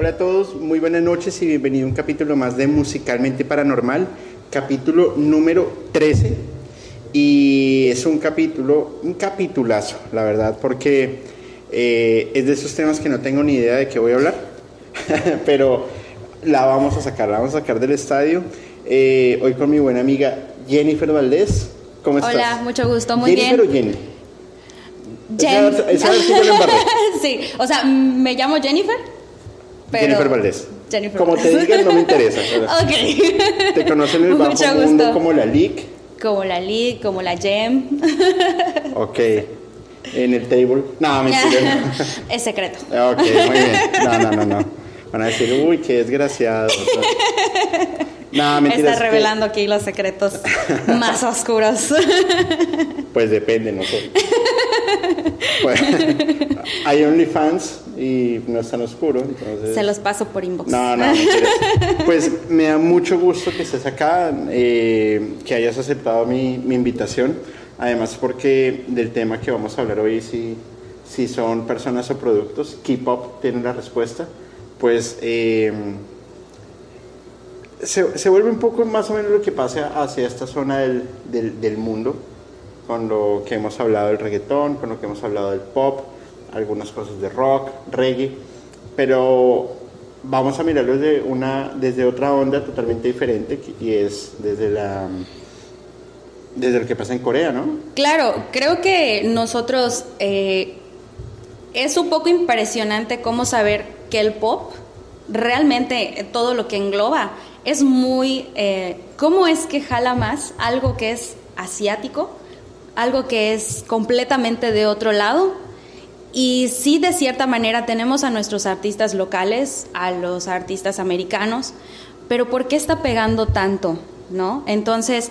Hola a todos, muy buenas noches y bienvenido a un capítulo más de Musicalmente Paranormal, capítulo número 13. Y es un capítulo, un capitulazo, la verdad, porque eh, es de esos temas que no tengo ni idea de qué voy a hablar, pero la vamos a sacar, la vamos a sacar del estadio. Eh, hoy con mi buena amiga Jennifer Valdés. ¿Cómo estás? Hola, mucho gusto, muy ¿Jennifer bien. o Jenny? Jen. Esa- esa sí, o sea, me llamo Jennifer, pero... Jennifer Valdés. Jennifer Como te digan, no me interesa. ok. Te conocen en el bajo Mucho mundo gusto. como la Leak. Como la Lee, como la Jem. Ok. En el table. No, mentira. es secreto. ok, muy bien. No, no, no, no. Van a decir, uy, qué desgraciado. No, mentira. Está es que, revelando aquí los secretos más oscuros. Pues depende, no sé. Pues, hay OnlyFans y no es tan oscuro, entonces. Se los paso por inbox. No, no, mentiras. Pues me da mucho gusto que estés acá, eh, que hayas aceptado mi, mi invitación. Además, porque del tema que vamos a hablar hoy, si, si son personas o productos, Keep Up tiene la respuesta. Pues eh, se, se vuelve un poco más o menos lo que pasa hacia esta zona del, del, del mundo, con lo que hemos hablado del reggaetón, con lo que hemos hablado del pop, algunas cosas de rock, reggae, pero vamos a mirarlo desde, una, desde otra onda totalmente diferente y es desde, la, desde lo que pasa en Corea, ¿no? Claro, creo que nosotros eh, es un poco impresionante cómo saber que el pop realmente todo lo que engloba es muy eh, cómo es que jala más algo que es asiático, algo que es completamente de otro lado y sí de cierta manera tenemos a nuestros artistas locales, a los artistas americanos, pero ¿por qué está pegando tanto? ¿No? Entonces,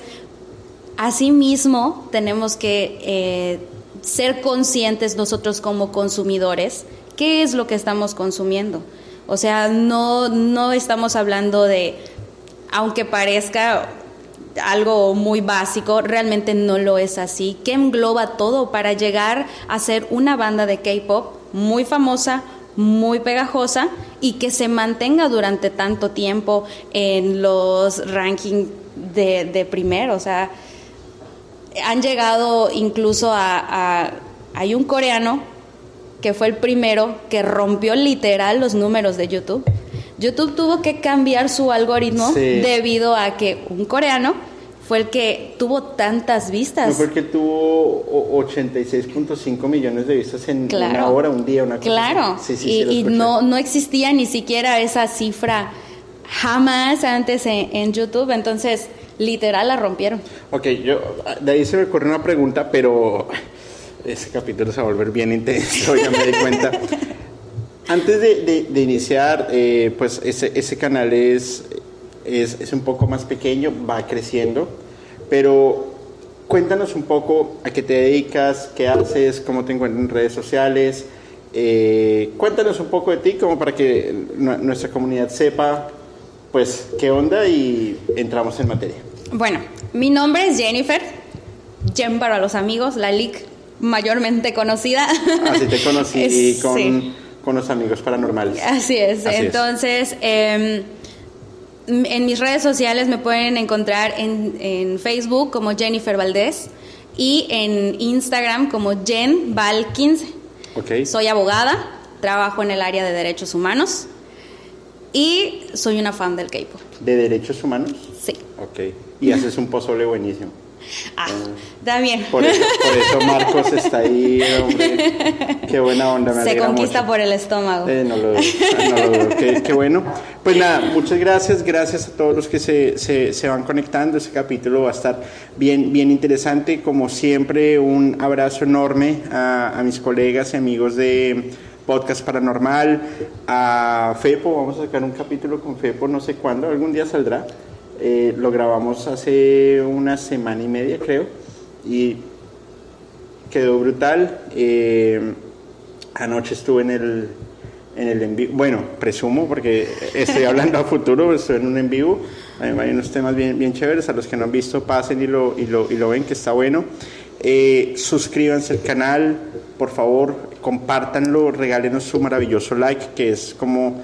Asimismo, tenemos que eh, ser conscientes nosotros como consumidores, qué es lo que estamos consumiendo. O sea, no, no estamos hablando de, aunque parezca algo muy básico, realmente no lo es así, que engloba todo para llegar a ser una banda de K-Pop muy famosa, muy pegajosa y que se mantenga durante tanto tiempo en los rankings de, de primero. O sea, han llegado incluso a, a- Hay un coreano que fue el primero que rompió literal los números de YouTube. YouTube tuvo que cambiar su algoritmo Sí. debido a que un coreano fue el que tuvo tantas No vistas. porque tuvo o- 86.5 millones de vistas en Claro. una hora, un día, una cosa Claro. Sí, sí, y, no, no existía ni siquiera esa cifra jamás antes en, en YouTube, entonces literal la rompieron. Ok, yo, de ahí se me ocurre una pregunta, pero ese capítulo se va a volver bien intenso, ya me di cuenta. Antes de, de- de iniciar, eh, pues ese, ese canal es, es, es un poco más pequeño, va creciendo, pero cuéntanos un poco a qué te dedicas, qué haces, cómo te encuentras en redes sociales. eh, cuéntanos un poco de ti, como para que nu- nuestra comunidad sepa, pues, qué onda y entramos en materia. Bueno, mi nombre es Jennifer, Jen para los amigos, la leak mayormente conocida. Así te conocí con, sí. Con los amigos paranormales. Así es. Así es. Entonces, em, en mis redes sociales me pueden encontrar en, en Facebook como Jennifer Valdés y en Instagram como Jen Val 15. Ok. Soy abogada, trabajo en el área de derechos humanos y soy una fan del K-pop. ¿De derechos humanos? Sí. Ok. Y haces un pozole buenísimo. Ah, también. Por eso, por eso Marcos está ahí, hombre. Qué buena onda, me Se conquista mucho. por el estómago. Eh, no lo dudo, no lo dudo. Qué, qué bueno. Pues nada, muchas gracias. Gracias a todos los que se, se, se van conectando. Este capítulo va a estar bien, bien interesante. Como siempre, un abrazo enorme a, a mis colegas y amigos de Podcast Paranormal, a Fepo. Vamos a sacar un capítulo con Fepo, no sé cuándo, algún día saldrá. Eh, lo grabamos hace una semana y media, creo. Y quedó brutal. Eh, anoche estuve en el, en el en vivo. Bueno, presumo, porque estoy hablando a futuro, estoy en un en vivo. Hay unos temas bien, bien chéveres. A los que no han visto, pasen y lo, y lo, y lo ven, que está bueno. Eh, suscríbanse al canal, por favor, compártanlo, regálenos su maravilloso like, que es como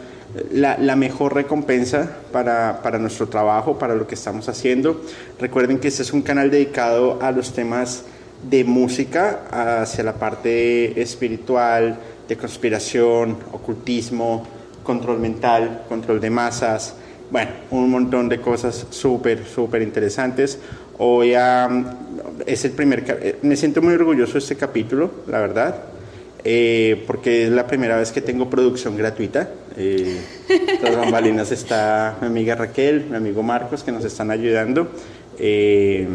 la, mejor recompensa para, para nuestro trabajo, para lo que estamos haciendo. Recuerden que este es un canal dedicado a los temas de música, hacia la parte espiritual, de conspiración, ocultismo, control mental, control de masas, bueno, un montón de cosas súper, súper interesantes. Hoy es el primer, eh, me siento muy orgulloso de este capítulo, la verdad, eh, porque es la primera vez que tengo producción gratuita. Eh, tras bambalinas está mi amiga Raquel, mi amigo Marcos, que nos están ayudando. Eh,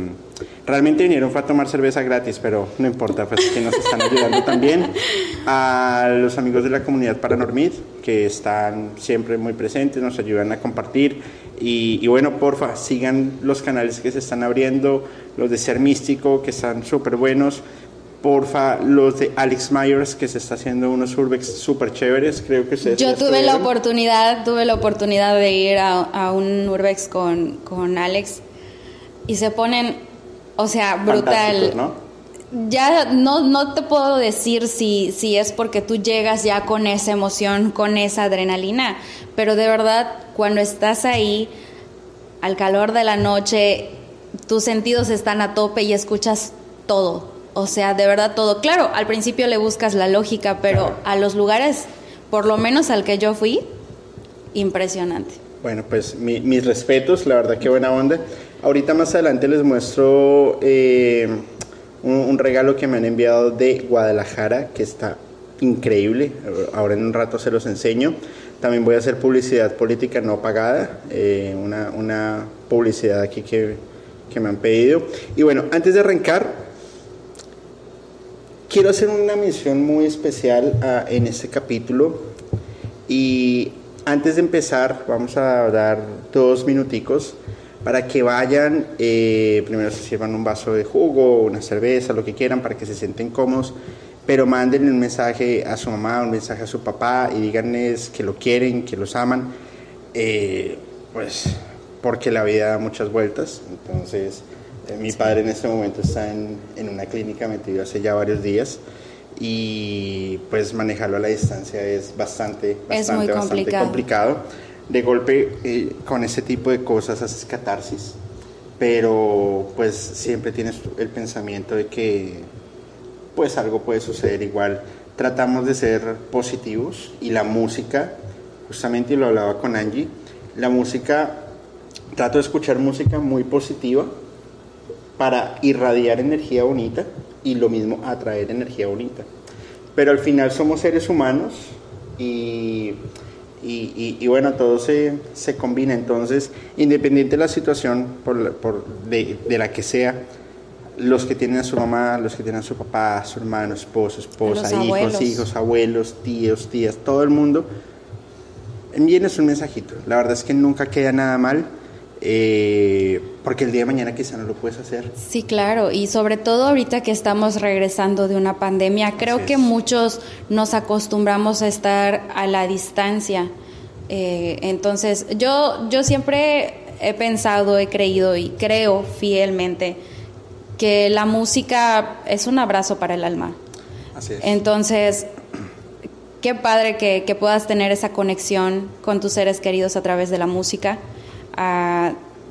realmente vinieron fue a tomar cerveza gratis, pero no importa, pues que nos están ayudando también. A los amigos de la comunidad Paranormid, que están siempre muy presentes, nos ayudan a compartir. Y, y bueno, porfa, sigan los canales que se están abriendo, los de Ser Místico, que están súper buenos. Porfa, los de Alex Myers, que se está haciendo unos urbex súper chéveres, creo que ustedes Yo tuve la estuvieron. oportunidad, tuve la oportunidad de ir a, a un Urbex con, con Alex y se ponen, o sea, brutal. ¿no? Ya no, no te puedo decir si, si es porque tú llegas ya con esa emoción, con esa adrenalina, pero de verdad, cuando estás ahí, al calor de la noche, tus sentidos están a tope y escuchas todo. O sea, de verdad todo. Claro, al principio le buscas la lógica, pero a los lugares, por lo menos al que yo fui, impresionante. Bueno, pues mi- mis respetos, la verdad que buena onda. Ahorita más adelante les muestro eh, un, un regalo que me han enviado de Guadalajara, que está increíble. Ahora en un rato se los enseño. También voy a hacer publicidad política no pagada, eh, una, una publicidad aquí que, que me han pedido. Y bueno, antes de arrancar, quiero hacer una mención muy especial en este capítulo. Y antes de empezar, vamos a dar dos minuticos para que vayan, eh, primero se sirvan un vaso de jugo, una cerveza, lo que quieran, para que se sienten cómodos, pero manden un mensaje a su mamá, un mensaje a su papá y díganles que lo quieren, que los aman, eh, pues porque la vida da muchas vueltas, entonces mi padre en este momento está en, en una clínica metido hace ya varios días y pues manejarlo a la distancia es bastante, Es bastante, muy bastante complicado. complicado. De golpe eh, con ese tipo de cosas haces catarsis, pero pues siempre tienes el pensamiento de que pues algo puede suceder igual. Tratamos de ser positivos y la música, justamente y lo hablaba con Angie, la música, trato de escuchar música muy positiva para irradiar energía bonita y lo mismo atraer energía bonita. Pero al final somos seres humanos y, y, y- y bueno, todo se, se combina. Entonces, independiente de la situación por por de, de la que sea, los que tienen a su mamá, los que tienen a su papá, su hermano, esposo, esposa, hijos, abuelos. hijos, abuelos, tíos, tías, todo el mundo, envíenos un mensajito. La verdad es que nunca queda nada mal, eh, porque el día de mañana quizá no lo puedes hacer. Sí, claro, y sobre todo ahorita que estamos regresando de una pandemia, creo Así que es. muchos nos acostumbramos a estar a la distancia. Eh, entonces, yo, yo siempre he pensado, he creído y creo fielmente que la música es un abrazo para el alma. Así es. Entonces, qué padre que, que puedas tener esa conexión con tus seres queridos a través de la música.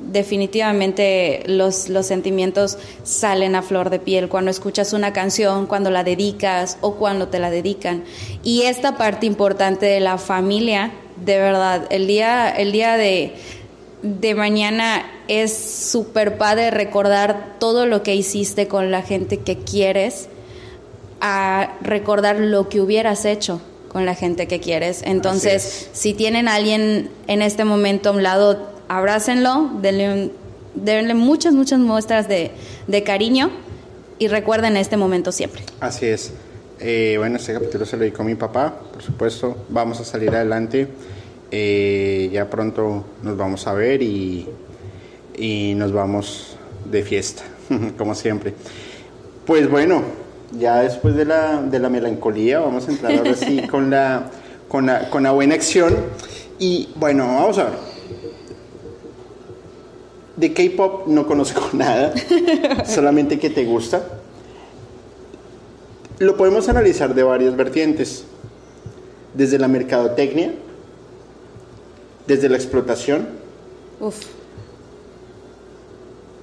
Definitivamente los, los sentimientos salen a flor de piel cuando escuchas una canción, cuando la dedicas o cuando te la dedican. Y esta parte importante de la familia, de verdad, el día, el día de, de mañana es súper padre recordar todo lo que hiciste con la gente que quieres, a recordar lo que hubieras hecho con la gente que quieres. Entonces, si tienen a alguien en este momento a un lado, abrácenlo, denle, denle muchas, muchas muestras de, de, cariño y recuerden este momento siempre. Así es. Eh, bueno, este capítulo se lo dedico a mi papá, por supuesto. Vamos a salir adelante. Eh, ya pronto nos vamos a ver y, y nos vamos de fiesta, como siempre. Pues bueno, ya después de la, de la melancolía, vamos a entrar ahora sí con la, con la, con la buena acción. Y bueno, vamos a ver. De K-pop no conozco nada, solamente que te gusta. Lo podemos analizar de varias vertientes. Desde la mercadotecnia, desde la explotación, Uf.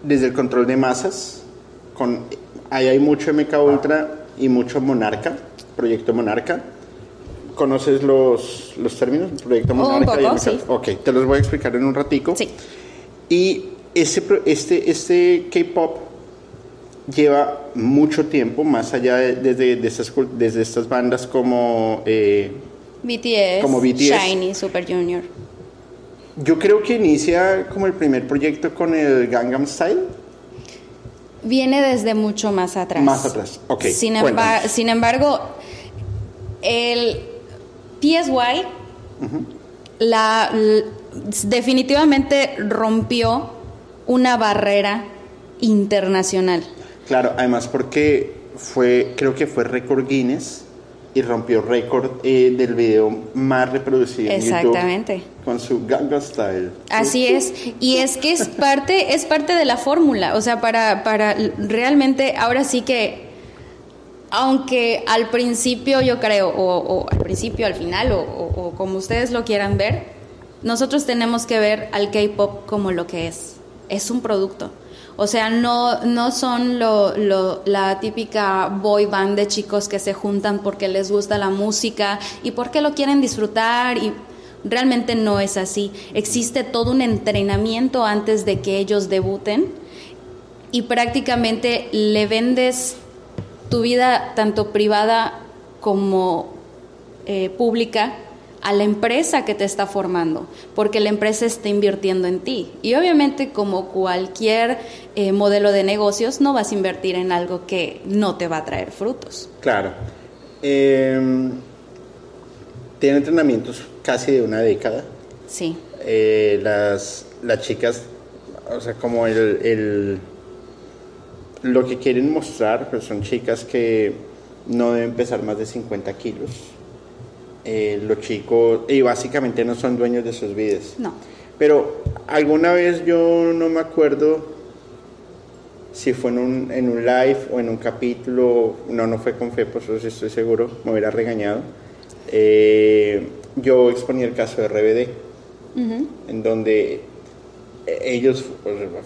desde el control de masas, con ahí hay mucho MK Ultra y mucho Monarca, Proyecto Monarca. ¿Conoces los, los términos? Proyecto Monarca un poco, y sí. Ok, te los voy a explicar en un ratico. Sí. Y ese, este, este K-pop lleva mucho tiempo, más allá de, desde, de estas, desde estas bandas como, eh, BTS, como BTS. Shiny, Super Junior. Yo creo que inicia como el primer proyecto con el Gangnam Style. Viene desde mucho más atrás. Más atrás, ok. Sin, emba cuéntanos. sin embargo, el PSY la, definitivamente rompió una barrera internacional. Claro, además porque fue, creo que fue récord Guinness y rompió récord eh, del video más reproducido en Exactamente. YouTube con su Gangnam Style. Así es, y es que es parte, es parte de la fórmula, o sea, para, para realmente, ahora sí que, aunque al principio yo creo, o, o al principio, al final, o, o- o como ustedes lo quieran ver, nosotros tenemos que ver al K-Pop como lo que es, es un producto. O sea, no, no son lo, lo- la típica boy band de chicos que se juntan porque les gusta la música y porque lo quieren disfrutar y realmente no es así. Existe todo un entrenamiento antes de que ellos debuten y prácticamente le vendes tu vida tanto privada como eh, pública a la empresa que te está formando, porque la empresa está invirtiendo en ti. Y obviamente como cualquier eh, modelo de negocios, no vas a invertir en algo que no te va a traer frutos. Claro. Eh, tiene entrenamientos casi de una década. Sí, Eh, las, las chicas, o sea, como el, el- lo que quieren mostrar, pues son chicas que no deben pesar más de 50 kilos. Eh, los chicos, y básicamente no son dueños de sus vidas. no. Pero alguna vez yo no me acuerdo si fue en un, en un live o en un capítulo, no, no fue con fe, por eso sí estoy seguro, me hubiera regañado. Eh, yo exponía el caso de RBD, en donde ellos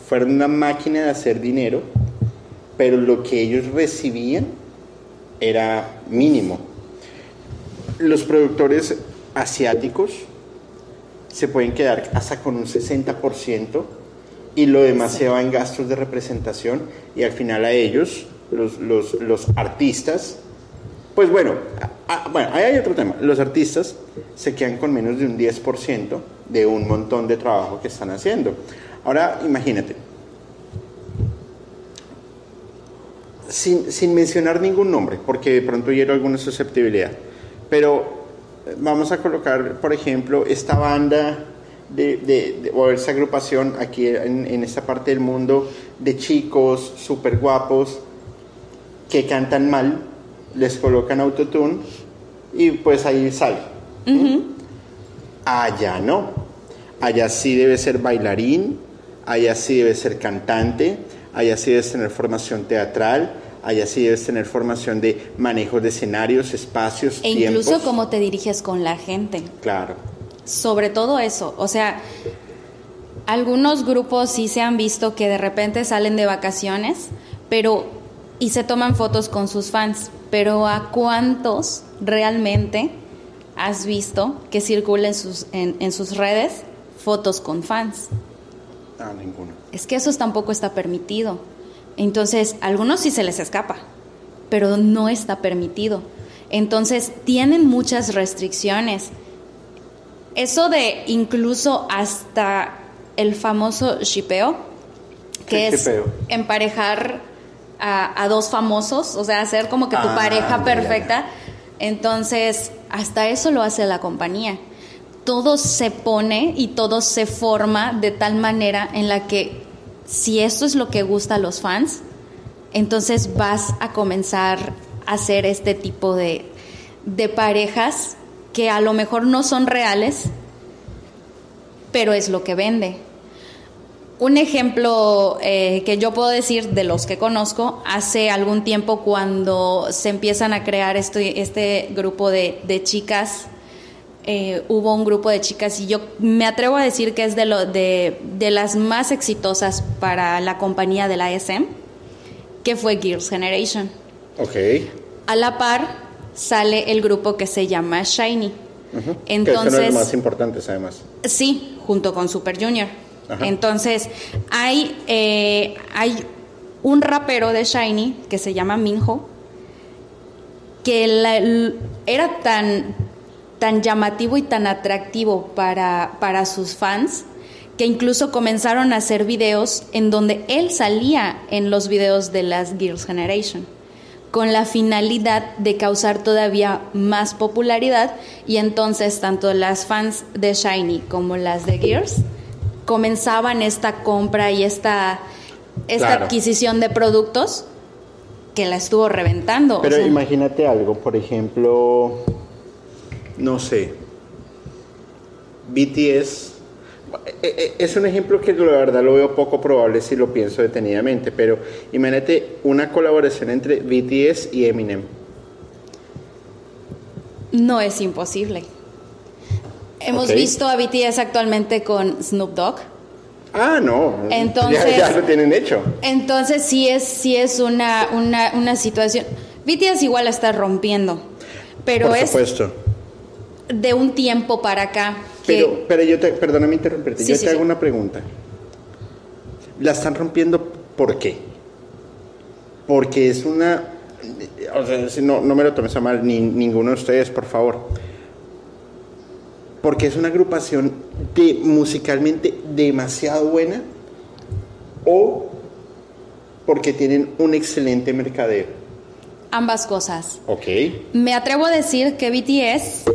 fueron una máquina de hacer dinero, pero lo que ellos recibían era mínimo. Los productores asiáticos se pueden quedar hasta con un 60% y lo demás se va en gastos de representación y al final a ellos, los, los, los artistas, pues bueno, bueno, ahí hay otro tema, los artistas se quedan con menos de un 10% de un montón de trabajo que están haciendo. Ahora imagínate, sin, sin mencionar ningún nombre, porque de pronto hiero alguna susceptibilidad, pero eh, vamos a colocar, por ejemplo, esta banda de, de- de- o esta agrupación aquí en, en esta parte del mundo de chicos súper guapos que cantan mal, les colocan autotune y pues ahí sale. Allá no. Allá sí debe ser bailarín, allá sí debe ser cantante, allá sí debes tener formación teatral, allá sí debes tener formación de manejo de escenarios, espacios, E incluso cómo te diriges con la gente. Claro. Sobre todo eso, o sea, Algunos grupos sí se han visto que de repente salen de vacaciones, pero y se toman fotos con sus fans, pero ¿a cuántos realmente has visto que circulen sus, en, en sus redes fotos con fans? Ah, ninguno. Es que eso tampoco está permitido. Entonces, a algunos sí se les escapa, pero no está permitido. Entonces, tienen muchas restricciones. Eso de incluso hasta el famoso shipeo, que es shipeo? emparejar a, a dos famosos, o sea, hacer como que tu Ah, pareja perfecta. Entonces, hasta eso lo hace la compañía. Todo se pone y todo se forma de tal manera en la que si esto es lo que gusta a los fans, entonces vas a comenzar a hacer este tipo de, de parejas que a lo mejor no son reales, pero es lo que vende. Un ejemplo eh, que yo puedo decir de los que conozco, hace algún tiempo cuando se empiezan a crear este, este grupo de, de chicas, eh, hubo un grupo de chicas y yo me atrevo a decir que es de, lo, de, de las más exitosas para la compañía de la SM, que fue Girls Generation. Ok. A la par sale el grupo que se llama Shiny. Ujú. que es uno de Entonces, los más importantes, además. Sí, junto con Super Junior. Ajá. Entonces, hay, eh, hay un rapero de Shiny que se llama Minho, que la- era tan, tan llamativo y tan atractivo para, para sus fans que incluso comenzaron a hacer videos en donde él salía en los videos de las Girls Generation con la finalidad de causar todavía más popularidad y entonces tanto las fans de Shiny como las de Gears comenzaban esta compra y esta, esta Claro. adquisición de productos que la estuvo reventando. o Pero sea, imagínate algo, por ejemplo, no sé, BTS, eh, eh, es un ejemplo que la verdad lo veo poco probable si lo pienso detenidamente, pero imagínate una colaboración entre BTS y Eminem. no es imposible. Hemos visto a BTS actualmente con Snoop Dogg. Ah, no. Entonces- Ya, ya lo tienen hecho. Entonces sí es, sí es una, una, una situación. BTS igual la está rompiendo, pero Por es supuesto. De un tiempo para acá que Pero, pero yo te, perdóname interrumpirte, Sí, yo sí, te hago sí. una pregunta. ¿La están rompiendo por qué? Porque es una... O sea, no, no me lo tomes a mal, ni, ninguno de ustedes, por favor. Porque es una agrupación de, musicalmente demasiado buena o porque tienen un excelente mercadeo. ambas cosas. Ok. Me atrevo a decir que BTS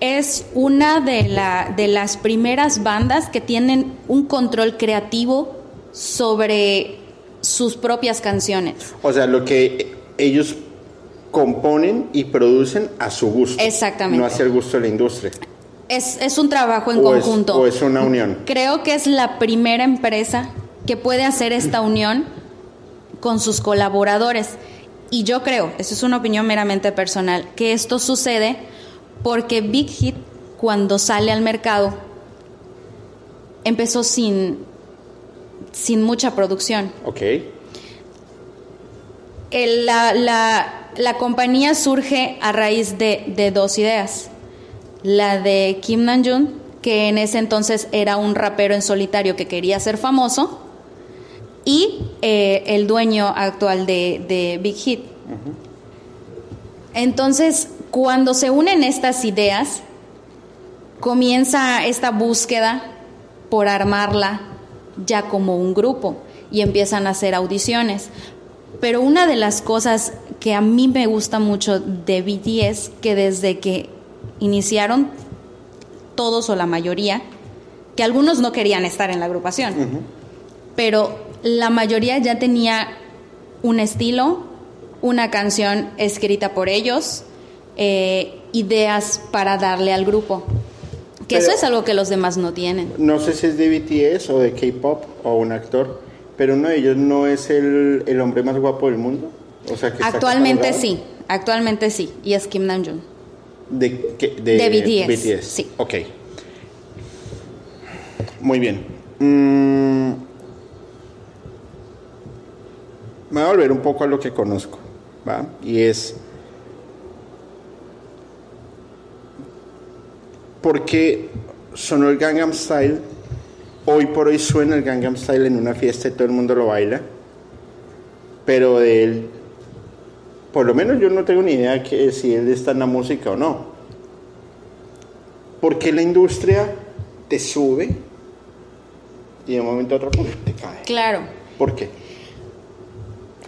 es una de, la, de las primeras bandas que tienen un control creativo sobre sus propias canciones. O sea, lo que ellos componen y producen a su gusto. Exactamente. No hacia el gusto de la industria. Es, es un trabajo en O es- conjunto. o es una unión. Creo que es la primera empresa que puede hacer esta unión con sus colaboradores. Y yo creo, eso es una opinión meramente personal, que esto sucede porque Big Hit, cuando sale al mercado, empezó sin, sin mucha producción. Ok. El- la, la- la compañía surge a raíz de, de dos ideas. La de Kim Namjoon, que en ese entonces era un rapero en solitario que quería ser famoso, y eh, el dueño actual de, de Big Hit. Entonces, cuando se unen estas ideas, comienza esta búsqueda por armarla ya como un grupo y empiezan a hacer audiciones. Pero una de las cosas que a mí me gusta mucho de BTS, que desde que iniciaron todos o la mayoría, que algunos no querían estar en la agrupación, pero la mayoría ya tenía un estilo, una canción escrita por ellos, eh, ideas para darle al grupo. Que Pero- eso es algo que los demás no tienen. No sé si es de BTS o de K-pop o un actor, pero uno de ellos no es el, el hombre más guapo del mundo. O sea, que Actualmente sí, actualmente sí, y es Kim Namjoon. De, que- de, De BTS, sí. Ok. Muy bien. Mm, me voy a volver un poco a lo que conozco, ¿va? Y es... Porque sonó el Gangnam Style, hoy por hoy suena el Gangnam Style en una fiesta y todo el mundo lo baila, pero de él, por lo menos yo no tengo ni idea que si él está en la música o no. Porque la industria te sube y de un momento a otro ¡pum! te cae. Claro. ¿Por qué?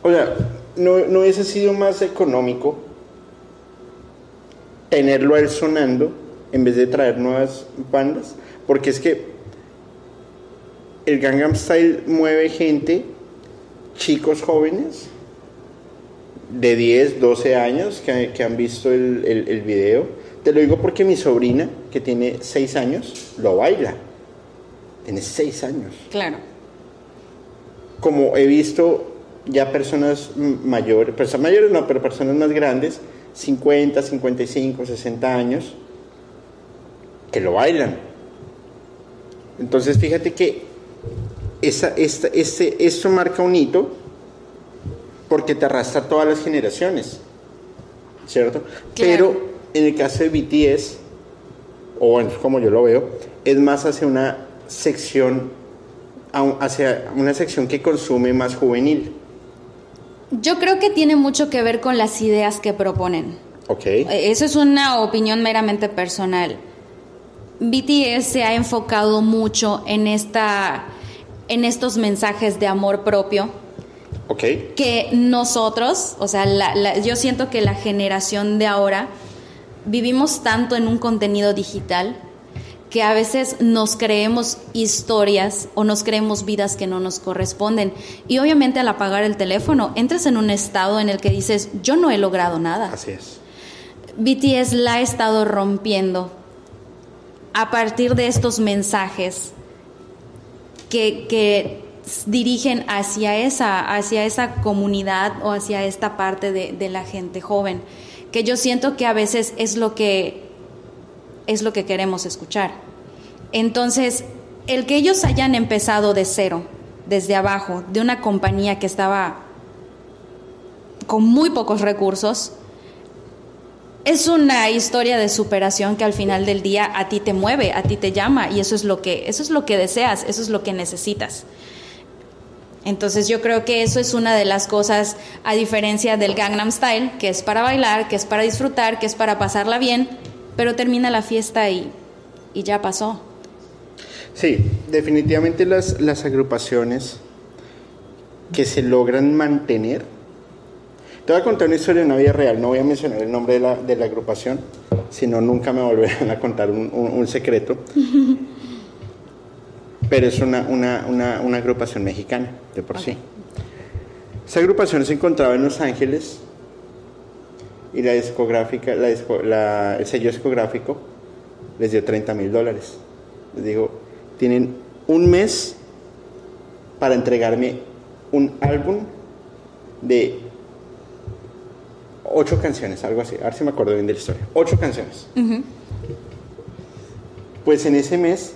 O sea, ¿no, no hubiese sido más económico tenerlo a él sonando en vez de traer nuevas bandas? Porque es que el Gangnam Style mueve gente, chicos jóvenes, de 10, 12 años que, que han visto el, el, el video. Te lo digo porque mi sobrina, que tiene 6 años, lo baila. Tiene 6 años. Claro. Como he visto ya personas mayores, personas mayores no, pero personas más grandes, 50, 55, 60 años, que lo bailan. Entonces fíjate que esa, esta, este, esto marca un hito porque te arrastra a todas las generaciones, ¿cierto? Pero en el caso de BTS, o bueno, como yo lo veo, es más hacia una sección, hacia una sección que consume más juvenil, Yo creo que tiene mucho que ver con las ideas que proponen. ¿ok? Eh, Eso es una opinión meramente personal. BTS se ha enfocado mucho en esta en estos mensajes de amor propio ¿Ok? que nosotros, o sea, la- la- yo siento que la generación de ahora vivimos tanto en un contenido digital que a veces nos creemos historias o nos creemos vidas que no nos corresponden. Y obviamente al apagar el teléfono, entras en un estado en el que dices, yo no he logrado nada. Así es. BTS la ha estado rompiendo a partir de estos mensajes que, dirigen hacia esa, hacia esa comunidad o hacia esta parte de, de la gente joven, que yo siento que a veces es lo que es lo que queremos escuchar. Entonces, el que ellos hayan empezado de cero, desde abajo, de una compañía que estaba con muy pocos recursos, es una historia de superación que al final del día a ti te mueve, a ti te llama y eso es lo que eso es lo que deseas, eso es lo que necesitas. Entonces yo creo que eso es una de las cosas a diferencia del Gangnam Style, que es para bailar, que es para disfrutar, que es para pasarla bien, pero termina la fiesta y, y ya pasó. Sí, definitivamente las, las agrupaciones que se logran mantener. Te voy a contar una historia de una vida real, no voy a mencionar el nombre de la, de la agrupación, si no nunca me volverán a contar un, un- un secreto. Pero es una, una, una, una agrupación mexicana, de por sí. Esa agrupación se encontraba en Los Ángeles y la discográfica, la disco- la- el sello discográfico les dio 30 mil dólares. Les digo, tienen un mes para entregarme un álbum de ocho canciones, algo así. A ver si me acuerdo bien de la historia. Ocho canciones. Pues en ese mes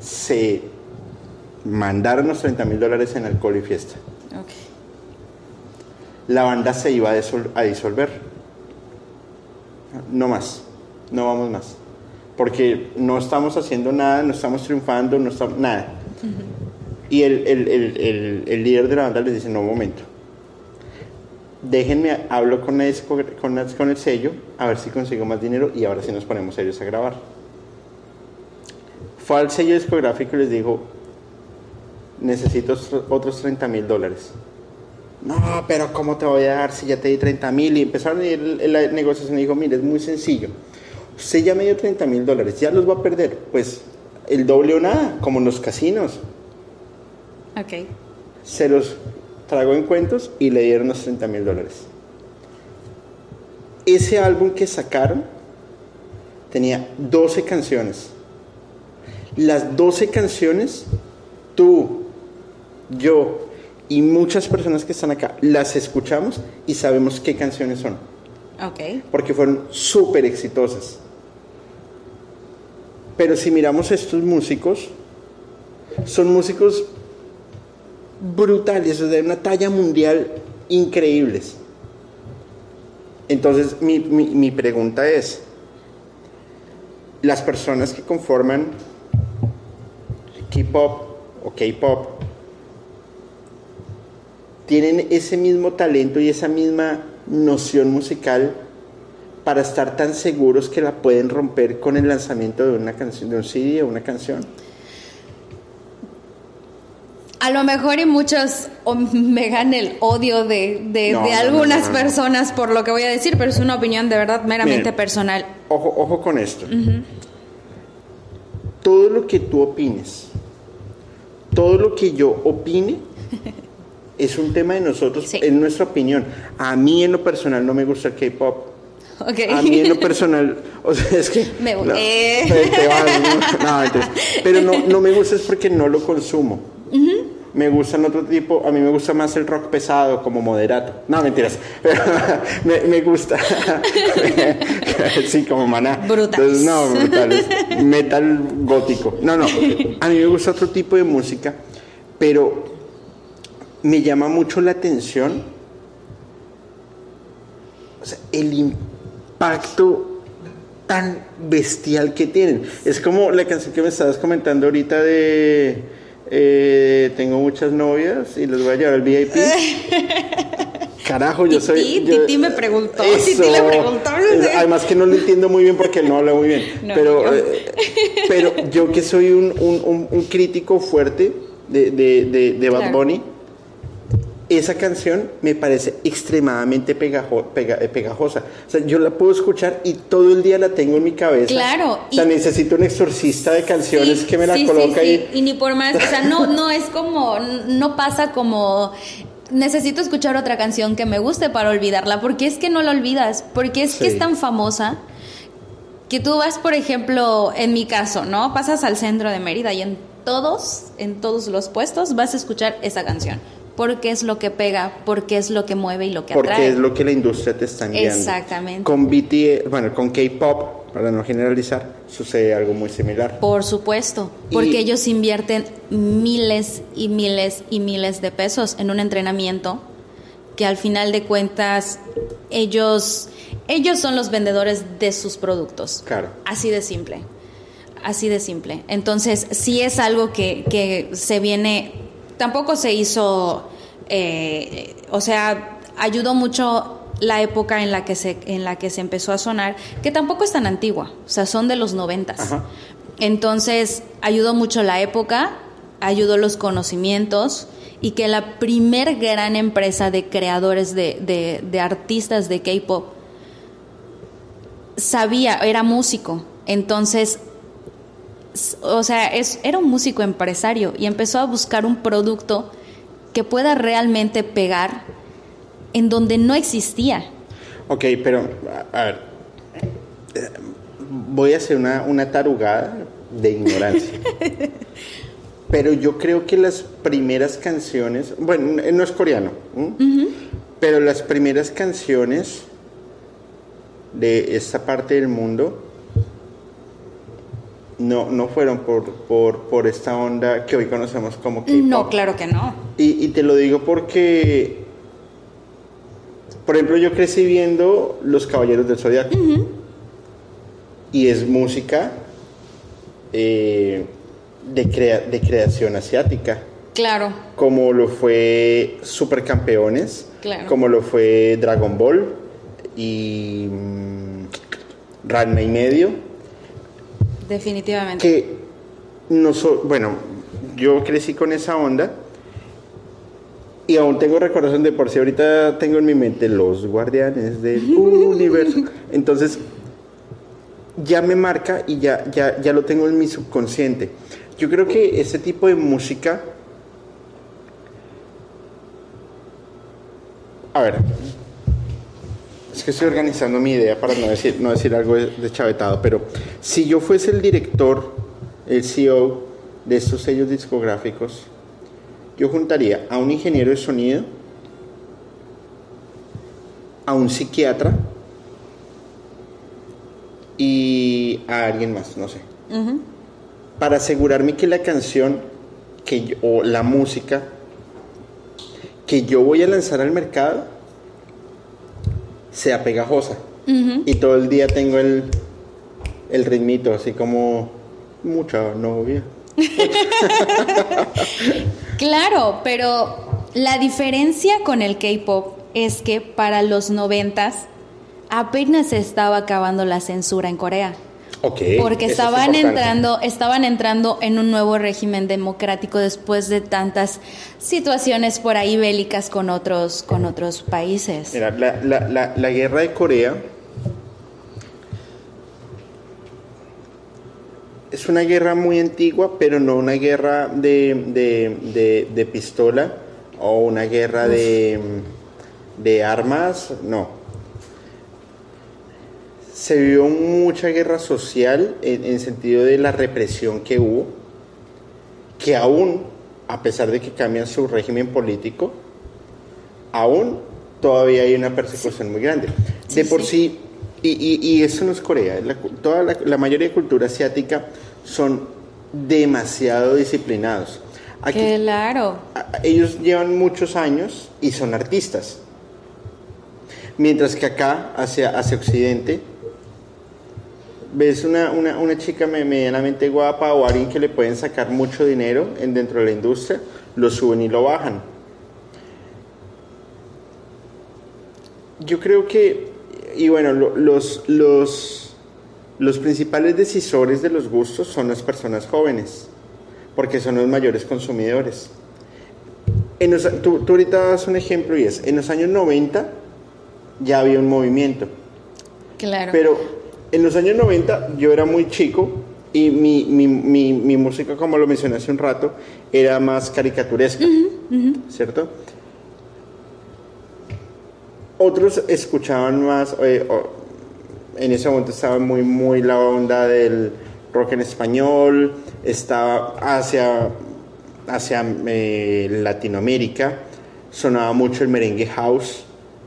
se mandaron los 30 mil dólares en alcohol y fiesta. La banda se iba a, disol- a disolver. No más, no vamos más. Porque no estamos haciendo nada, no estamos triunfando, no estamos, nada. Y el, el- el- el- el líder de la banda les dice, no, un momento. Déjenme, hablo con, disco- con, con el sello, a ver si consigo más dinero y ahora sí nos ponemos serios a grabar. Fue al sello discográfico y les dijo, necesito otros- otros 30 mil dólares. No, pero ¿cómo te voy a dar si ya te di 30 mil? Y empezaron a ir el- la negociación y dijo, mire, es muy sencillo. Usted ya me dio 30 mil dólares, ya los va a perder. Pues el doble o nada, como en los casinos. Ok. Se los tragó en cuentos y le dieron los 30 mil dólares. Ese álbum que sacaron tenía 12 canciones. Las 12 canciones, tú, yo y muchas personas que están acá las escuchamos y sabemos qué canciones son, Ok. porque fueron súper exitosas. Pero si miramos estos músicos, son músicos brutales, de una talla mundial increíbles. Entonces, mi, mi, mi pregunta es, las personas que conforman K-pop o K-pop tienen ese mismo talento y esa misma noción musical para estar tan seguros que la pueden romper con el lanzamiento de una canción, de un CD o una canción. A lo mejor y muchos me ganan el odio de, de, No, de no, algunas no, no, no. personas por lo que voy a decir, pero es una opinión de verdad meramente Miren. personal. Ojo, ojo con esto. Todo lo que tú opines, todo lo que yo opine, es un tema de nosotros, Sí. es nuestra opinión. A mí en lo personal no me gusta el K-pop. A mí en lo personal, o sea, es que... Me- no, eh. te- te vas, no, no, mentira. pero no, no me gusta es porque no lo consumo. Me gustan otro tipo, a mí me gusta más el rock pesado, como moderato. No, mentiras. Me, me gusta. sí, como maná. Brutales. Entonces, no, brutales. Metal gótico. No, no. A mí me gusta otro tipo de música, pero me llama mucho la atención o sea, el impacto tan bestial que tienen. Es como la canción que me estabas comentando ahorita de eh, Tengo muchas novias y les voy a llevar al VIP. Carajo, yo soy. Titi, yo- Titi me preguntó, Titi le preguntó, no Es- sé. Además que no lo entiendo muy bien porque él no habla muy bien. No, pero, yo. eh, pero yo que soy un, un- un- un crítico fuerte de, de, de, de Bad Claro. Bunny, esa canción me parece extremadamente pegajo- pega- eh, pegajosa. O sea, yo la puedo escuchar y todo el día la tengo en mi cabeza. Claro, O sea, y- necesito un exorcista de canciones Sí, que me la sí, coloca sí. y... Y ni por más, o sea, no, no es como, no pasa como necesito escuchar otra canción que me guste para olvidarla, porque es que no la olvidas, porque es que es tan famosa que tú vas, por ejemplo, en mi caso, ¿no? Pasas al centro de Mérida y en todos, en todos los puestos vas a escuchar esa canción, porque es lo que pega, porque es lo que mueve y lo que Porque atrae. es lo que la industria te está enviando. Exactamente. Con BTS, bueno, con K-pop, para no generalizar, sucede algo muy similar. Por supuesto, porque Y- ellos invierten miles y miles y miles de pesos en un entrenamiento que al final de cuentas ellos ellos son los vendedores de sus productos. Claro. Así de simple. Así de simple. Entonces, sí es algo que, que se viene, tampoco se hizo, eh, o sea, ayudó mucho la época en la que se en la que se empezó a sonar, que tampoco es tan antigua, o sea, son de los noventas. Entonces, ayudó mucho la época, ayudó los conocimientos y que la primer gran empresa de creadores de, de- de artistas de K-pop sabía, era músico, entonces, o sea, es, era un músico empresario y empezó a buscar un producto que pueda realmente pegar en donde no existía. Ok, pero, a, a ver, eh, voy a hacer una, una tarugada de ignorancia. pero yo creo que las primeras canciones, bueno, no es coreano, pero las primeras canciones de esta parte del mundo no, no fueron por, por, por esta onda que hoy conocemos como K-pop. No, claro que no. Y, y te lo digo porque, por ejemplo, yo crecí viendo Los Caballeros del Zodiaco. Y es música eh, de, crea- de creación asiática, Claro, como lo fue Supercampeones, Claro. como lo fue Dragon Ball y mm, Ranma y medio definitivamente. que no so- bueno, yo crecí con esa onda y aún tengo recuerdos donde por si ahorita tengo en mi mente los guardianes del universo. Entonces, ya me marca y ya, ya, ya lo tengo en mi subconsciente. Yo creo que ese tipo de música... A ver, es que estoy organizando mi idea para no decir, no decir algo de- deschavetado, pero si yo fuese el director, el CEO de estos sellos discográficos, yo juntaría a un ingeniero de sonido, a un psiquiatra y a alguien más, no sé, para asegurarme que la canción que o la música que yo voy a lanzar al mercado sea pegajosa. Y todo el día tengo el, el ritmito, así como mucha novia. claro, pero la diferencia con el K-pop es que para los noventas apenas se estaba acabando la censura en Corea. Porque estaban entrando, estaban entrando en un nuevo régimen democrático después de tantas situaciones por ahí bélicas con otros, con otros países. Mira, la, guerra de Corea es una guerra muy antigua, pero no una guerra de, pistola o una guerra de, de armas, no se vio mucha guerra social en, el sentido de la represión que hubo, que aún, a pesar de que cambian su régimen político, aún todavía hay una persecución muy grande. de por sí, y, eso no es Corea, la, toda la, mayoría de cultura asiática son demasiado disciplinados. claro. ellos llevan muchos años y son artistas. Mientras que acá, hacia, hacia Occidente, ves una, una, una, chica medianamente guapa o alguien que le pueden sacar mucho dinero en, dentro de la industria, lo suben y lo bajan. Yo creo que, y bueno, los, los, los principales decisores de los gustos son las personas jóvenes, porque son los mayores consumidores. En tú, tú ahorita das un ejemplo y es, en los años 90 ya había un movimiento. Claro. Pero en los años 90 yo era muy chico y mi, mi, mi, música, como lo mencioné hace un rato, era más caricaturesca, ¿cierto? Otros escuchaban más, eh, en ese momento estaba muy, muy la onda del rock en español, estaba hacia, hacia eh, Latinoamérica, sonaba mucho el merengue house,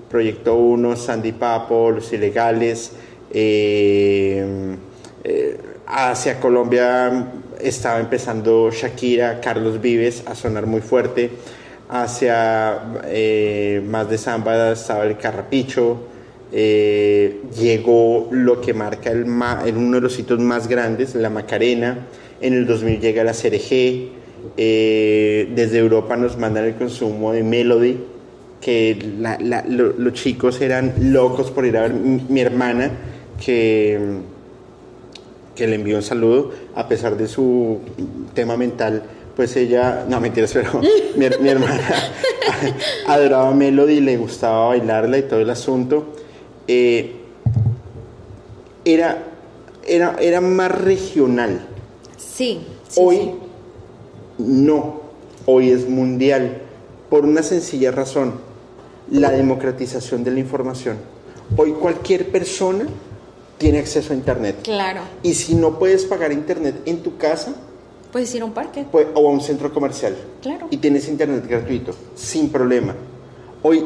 Proyecto 1, Sandy Papo, Los Ilegales, eh, eh, hacia Colombia estaba empezando Shakira, Carlos Vives a sonar muy fuerte. Hacia eh, más de samba estaba el Carrapicho. llegó lo que marca el, uno de los sitios más grandes, la Macarena. En el 2000 llega la CRG. desde Europa nos mandan el consumo de Melody, que los chicos eran locos por ir a ver mi hermana que, que le envió un saludo, a pesar de su tema mental, pues ella, no mentiras, pero mi, hermana adoraba Melody, le gustaba bailarla y todo el asunto. Eh, era, era, era más regional. Sí. hoy no, hoy es mundial, por una sencilla razón, la democratización de la información. Hoy cualquier persona tiene acceso a Internet. Claro. Y si no puedes pagar Internet en tu casa, puedes ir a un parque. Pues, o a un centro comercial. Claro. Y tienes Internet gratuito, sin problema. Hoy,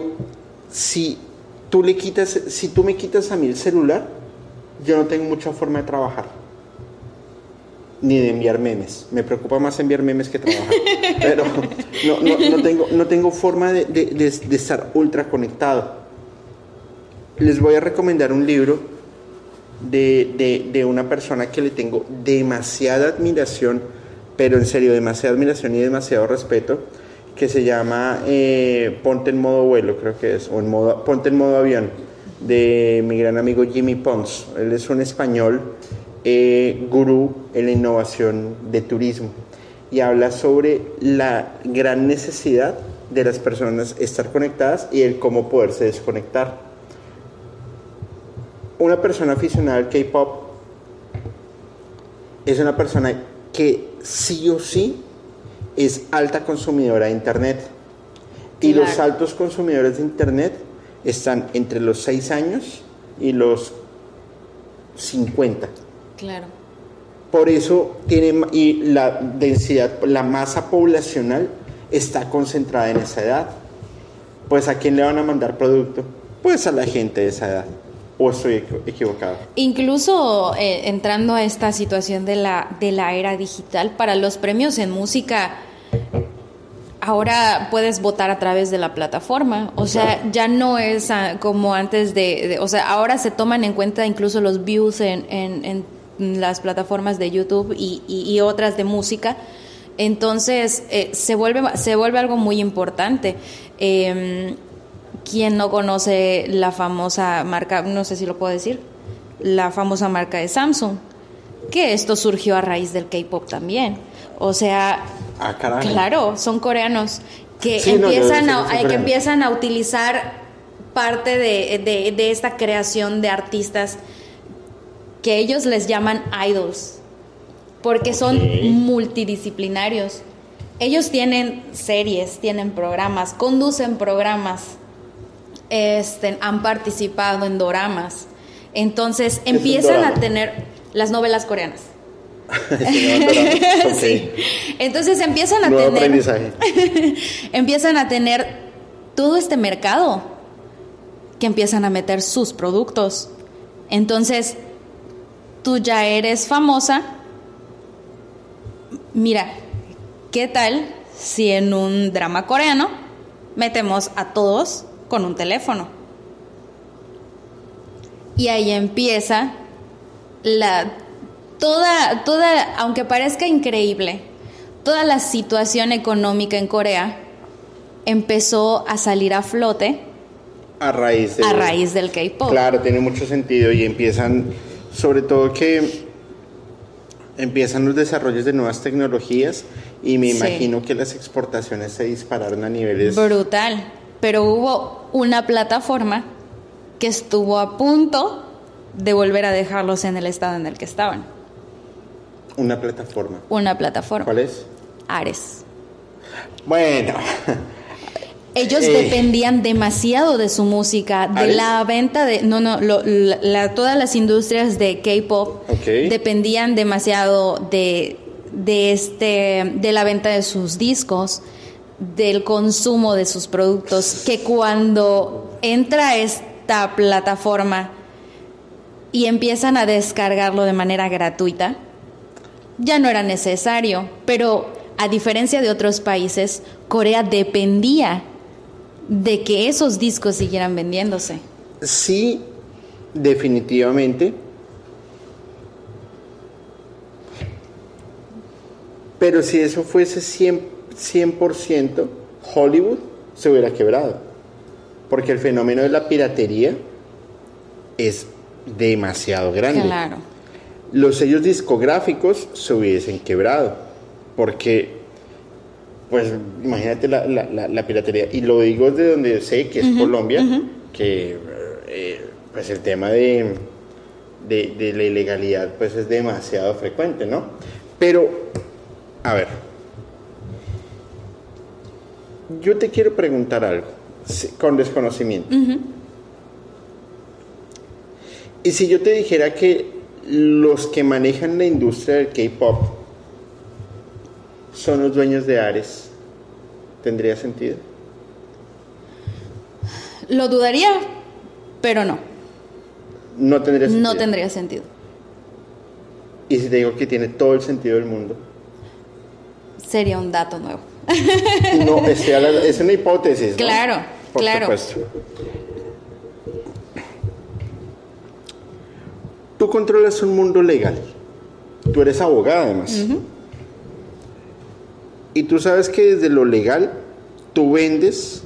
si tú, le quitas, si tú me quitas a mí el celular, yo no tengo mucha forma de trabajar. Ni de enviar memes. Me preocupa más enviar memes que trabajar. Pero no, no, tengo, no tengo forma de, de, de estar ultra conectado. Les voy a recomendar un libro de, una persona que le tengo demasiada admiración, pero en serio, demasiada admiración y demasiado respeto, que se llama eh, Ponte en modo vuelo, creo que es, o en modo, Ponte en modo avión, de mi gran amigo Jimmy Pons. Él es un español eh, gurú en la innovación de turismo y habla sobre la gran necesidad de las personas estar conectadas y el cómo poderse desconectar una persona aficionada al K-pop es una persona que sí o sí es alta consumidora de Internet. Y los altos consumidores de Internet están entre los 6 años y los 50. Claro. Por eso tiene y la densidad, la masa poblacional está concentrada en esa edad. Pues a quién le van a mandar producto? Pues a la gente de esa edad. ¿O estoy equivocado? Incluso eh, entrando a esta situación de la, de la era digital, para los premios en música, ahora puedes votar a través de la plataforma. O sea, ya no es ah, como antes de, O sea, ahora se toman en cuenta incluso los views en, en, las plataformas de YouTube y, y, otras de música. Entonces, eh, se, vuelve, se vuelve algo muy importante. Eh, ¿Quién no conoce la famosa marca, no sé si lo puedo decir, la famosa marca de Samsung? Que esto surgió a raíz del K-pop también. O sea, ah, claro, son coreanos que, empiezan, a, que empiezan a utilizar parte de, esta creación de artistas que ellos les llaman idols, porque son multidisciplinarios. Ellos tienen series, tienen programas, conducen programas, este, han participado en doramas. Entonces empiezan a tener las novelas coreanas. Entonces empiezan a tener empiezan a tener todo este mercado que empiezan a meter sus productos. Entonces, tú ya eres famosa. Mira, ¿qué tal si en un drama coreano metemos a todos con un teléfono? Y ahí empieza la toda, toda, aunque parezca increíble, toda la situación económica en Corea empezó a salir a flote a raíz, a raíz del K-pop. Claro, tiene mucho sentido y empiezan, sobre todo que empiezan los desarrollos de nuevas tecnologías y me imagino que las exportaciones se dispararon a niveles brutal, pero hubo una plataforma que estuvo a punto de volver a dejarlos en el estado en el que estaban. Una plataforma. Una plataforma. ¿Cuál es? Ares. Bueno. Ellos eh. dependían demasiado de su música, de la venta de... No, no, la, todas las industrias de K-Pop dependían demasiado de, de, este, de la venta de sus discos, del consumo de sus productos, que cuando entra esta plataforma y empiezan a descargarlo de manera gratuita, ya no era necesario, pero a diferencia de otros países, Corea dependía de que esos discos siguieran vendiéndose. Sí, definitivamente. Pero si eso fuese 100%, Hollywood se hubiera quebrado. Porque el fenómeno de la piratería es demasiado grande. Claro los sellos discográficos se hubiesen quebrado, porque, pues, imagínate la, piratería, y lo digo de donde sé que es Colombia, que, eh, pues, el tema de, de, la ilegalidad, pues, es demasiado frecuente, ¿no? Pero, a ver, yo te quiero preguntar algo, con desconocimiento. Y si yo te dijera que los que manejan la industria del K-pop son los dueños de Ares, ¿tendría sentido? Lo dudaría, pero no. No tendría sentido. No tendría sentido. ¿Y si te digo que tiene todo el sentido del mundo? Sería un dato nuevo. no, es una hipótesis. Claro, Por claro. Supuesto. Tú controlas un mundo legal. Tú eres abogada además. Y tú sabes que desde lo legal tú vendes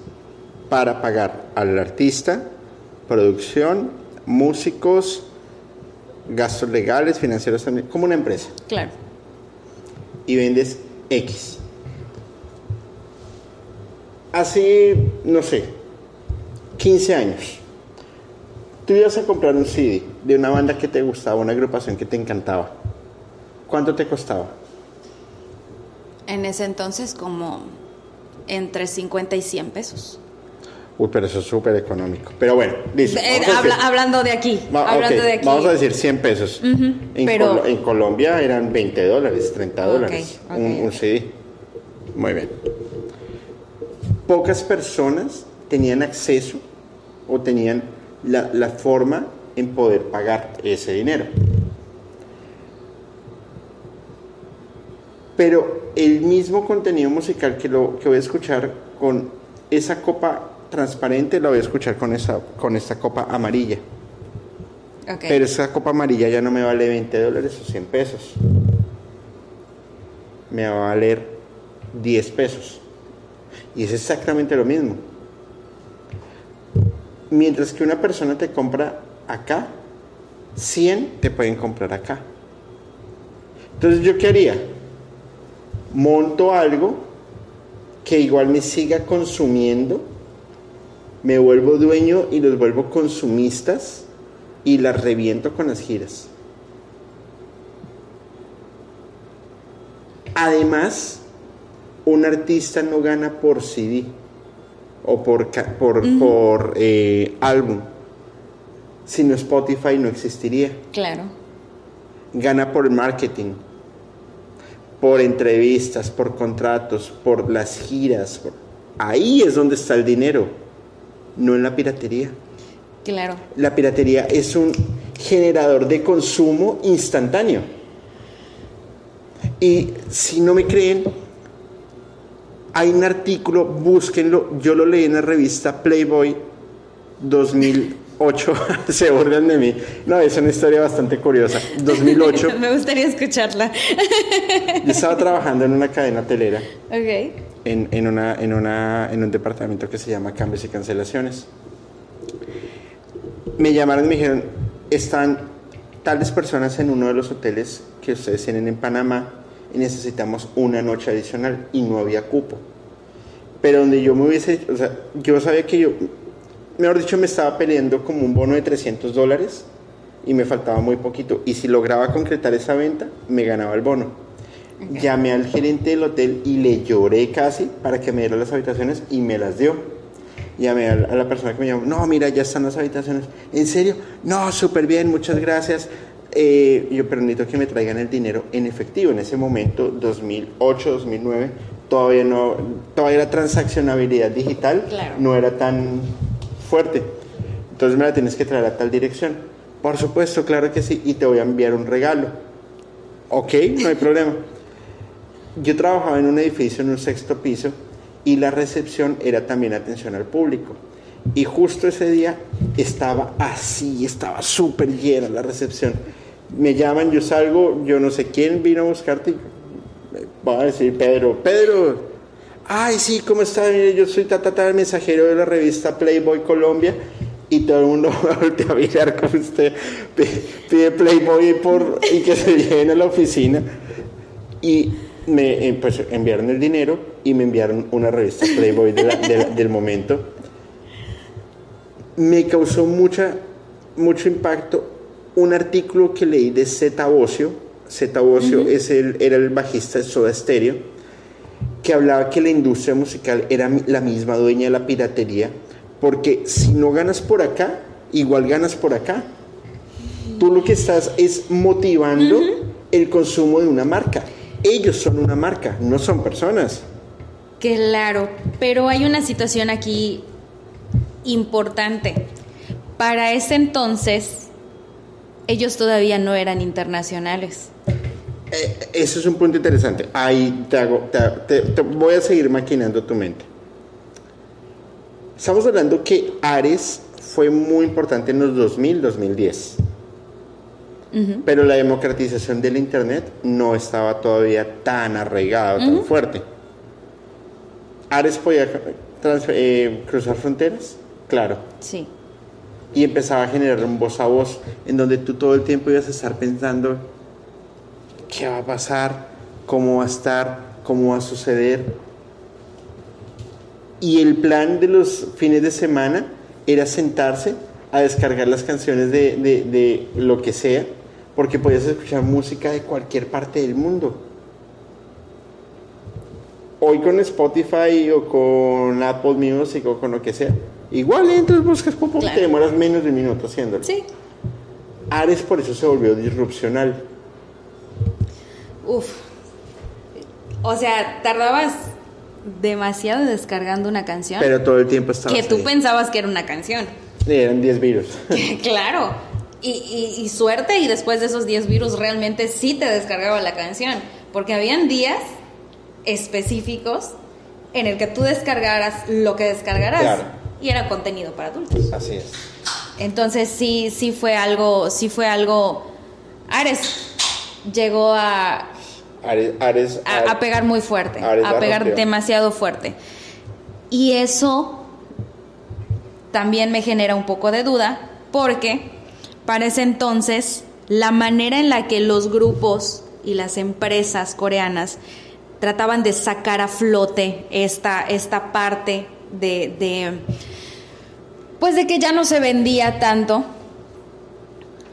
para pagar al artista, producción, músicos, gastos legales, financieros también, como una empresa. Claro. Y vendes X. Hace, no sé, 15 años Tú ibas a comprar un CD de una banda que te gustaba, una agrupación que te encantaba. ¿Cuánto te costaba? En ese entonces como entre 50 y 100 pesos. Uy, pero eso es súper económico. Pero bueno, listo. Eh, hablando de aquí. hablando de aquí. Vamos a decir 100 pesos. en, pero... en, Colombia eran 20 dólares, 30 dólares un CD. Muy bien. Pocas personas tenían acceso o tenían la, forma en poder pagar ese dinero. Pero el mismo contenido musical que, lo, que voy a escuchar con esa copa transparente, lo voy a escuchar con, esa, con esta copa amarilla. Pero esa copa amarilla ya no me vale 20 dólares o 100 pesos. Me va a valer 10 pesos. Y es exactamente lo mismo. Mientras que una persona te compra acá, 100 te pueden comprar acá. Entonces, ¿yo qué haría? Monto algo que igual me siga consumiendo, me vuelvo dueño y los vuelvo consumistas y las reviento con las giras. Además, un artista no gana por CD o por, por, por eh, álbum. Si no Spotify no existiría. Claro. Gana por marketing, por entrevistas, por contratos, por las giras. por- Ahí es donde está el dinero, no en la piratería. Claro. La piratería es un generador de consumo instantáneo. Y si no me creen, hay un artículo, búsquenlo, yo lo leí en la revista Playboy 2008, se burlan de mí. No, es una historia bastante curiosa. 2008, Me gustaría escucharla. yo estaba trabajando en una cadena telera ok. en, en una, en, una, en un departamento que se llama Cambios y Cancelaciones. Me llamaron y me dijeron, están tales personas en uno de los hoteles que ustedes tienen en Panamá y necesitamos una noche adicional y no había cupo. Pero donde yo me hubiese, o sea, yo sabía que yo, mejor dicho, me estaba peleando como un bono de 300 dólares y me faltaba muy poquito. Y si lograba concretar esa venta, me ganaba el bono. Llamé al gerente del hotel y le lloré casi para que me diera las habitaciones y me las dio. Llamé a la, a la persona que me llamó, no, mira, ya están las habitaciones. ¿En serio? No, súper bien, muchas gracias. Eh, yo, pero necesito que me traigan el dinero en efectivo. En ese momento, 2008, 2009, todavía no, todavía la transaccionabilidad digital Claro. no era tan fuerte. Entonces me la tienes que traer a tal dirección. Por supuesto, claro que sí, y te voy a enviar un regalo. Ok, no hay problema. Yo trabajaba en un edificio en un sexto piso y la recepción era también atención al público. Y justo ese día estaba así, estaba súper llena la recepción. Me llaman, yo salgo, yo no sé quién vino a buscarte. Voy a decir Pedro, Pedro, ay sí, ¿cómo está? Mire, yo soy ta, ta, el mensajero de la revista Playboy Colombia. Y todo el mundo voltea a mirar como usted pi- pide Playboy por, y que se llene la oficina. Y me eh, pues, enviaron el dinero y me enviaron una revista Playboy de la- de la- del momento. Me causó mucha, mucho impacto un artículo que leí de Zeta Bocio. Zeta Bocio es el, era el bajista de Soda Stereo, que hablaba que la industria musical era la misma dueña de la piratería, porque si no ganas por acá, igual ganas por acá. Tú lo que estás es motivando el consumo de una marca. Ellos son una marca, no son personas. Claro, pero hay una situación aquí importante. Para ese entonces, ellos todavía no eran internacionales. Eh, eso es un punto interesante. Ahí te, hago, te, te- te voy a seguir maquinando tu mente. Estamos hablando que Ares fue muy importante en los 2000, 2010. Pero la democratización del Internet no estaba todavía tan arraigada, tan fuerte. Ares podía eh, cruzar fronteras, claro Sí. y empezaba a generar un voz a voz en donde tú todo el tiempo ibas a estar pensando qué va a pasar, cómo va a estar, cómo va a suceder. Y el plan de los fines de semana era sentarse a descargar las canciones de, de- de lo que sea, porque podías escuchar música de cualquier parte del mundo. Hoy con Spotify o con Apple Music o con lo que sea, igual entras, buscas, pum, Claro. te demoras menos de un minuto haciéndolo. Sí. Ares por eso se volvió disrupcional. Uf. O sea, tardabas demasiado descargando una canción Pero todo el tiempo estaba que tú pensabas que era una canción. Eran 10 virus. claro. Y, y- y suerte, y después de esos 10 virus realmente sí te descargaba la canción. porque habían días específicos en el que tú descargaras lo que descargaras Claro. Y era contenido para adultos. Así es. Entonces sí, sí fue algo, sí fue algo. Ares llegó a, Ares, Ares, a, a pegar muy fuerte, a pegar demasiado fuerte. Y eso también me genera un poco de duda, porque para ese entonces la manera en la que los grupos y las empresas coreanas trataban de sacar a flote esta, esta parte de, de, pues de que ya no se vendía tanto,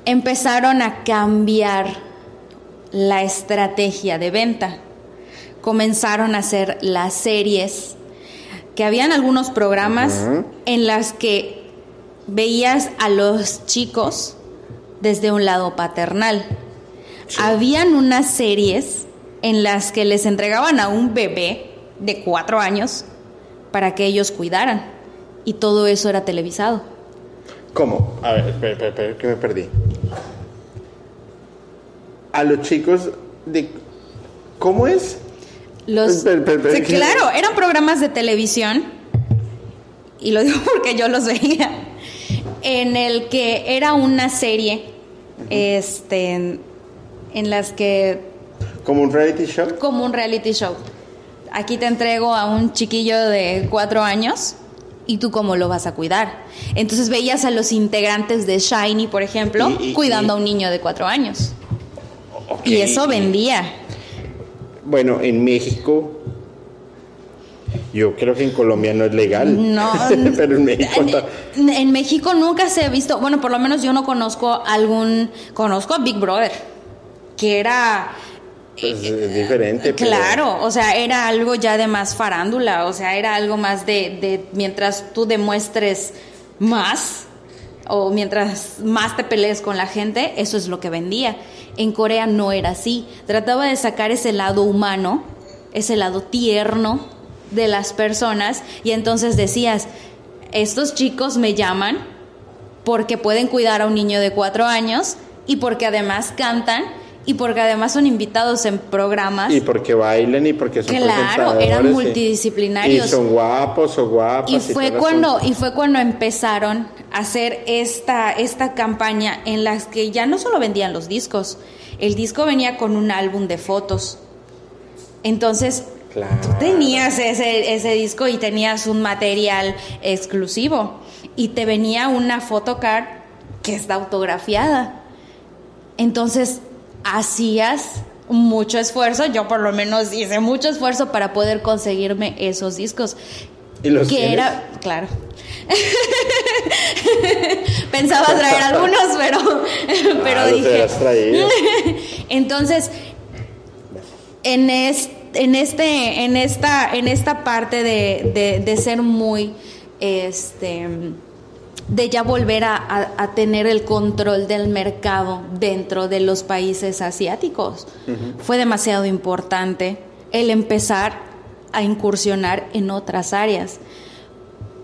empezaron a cambiar la estrategia de venta. Comenzaron a hacer las series, que habían algunos programas en las que veías a los chicos desde un lado paternal. Habían unas series en las que les entregaban a un bebé de cuatro años para que ellos cuidaran. Y todo eso era televisado. ¿Cómo? A ver, espera, espera, espera, que me perdí. A los chicos de... ¿Cómo es? Los, claro, eran programas de televisión, y lo digo porque yo los veía, en el que era una serie, este, en, en las que, ¿Como un reality show? como un reality show. Aquí te entrego a un chiquillo de cuatro años y tú cómo lo vas a cuidar. Entonces veías a los integrantes de Shiny, por ejemplo, Y- y- cuidando y- a un niño de cuatro años. Y eso vendía. Bueno, en México... Yo creo que en Colombia no es legal. No, Pero en México... en, en México nunca se ha visto, bueno, por lo menos yo no conozco algún, conozco a Big Brother, que era, pues, es diferente. claro, o sea, era algo ya de más farándula, o sea, era algo más de, de mientras tú demuestres más o mientras más te pelees con la gente, eso es lo que vendía. En Corea no era así, trataba de sacar ese lado humano, ese lado tierno de las personas y entonces decías, estos chicos me llaman porque pueden cuidar a un niño de cuatro años y porque además cantan y porque además son invitados en programas. Y porque bailan y porque son Claro, eran multidisciplinarios. Y son guapos o guapas. Y fue cuando y fue cuando empezaron a hacer esta esta campaña en las que ya no solo vendían los discos, el disco venía con un álbum de fotos. Entonces, Claro. tú tenías ese ese disco y tenías un material exclusivo y te venía una photocard que está autografiada. Entonces, hacías mucho esfuerzo, yo por lo menos hice mucho esfuerzo para poder conseguirme esos discos ¿Y los que tienes? era, claro. Pensaba traer algunos, pero, pero Ah, los dije. Entonces, en, es- en este, en esta, en esta parte de, de- de ser muy, este, de ya volver a, a- a tener el control del mercado dentro de los países asiáticos, fue demasiado importante el empezar a incursionar en otras áreas.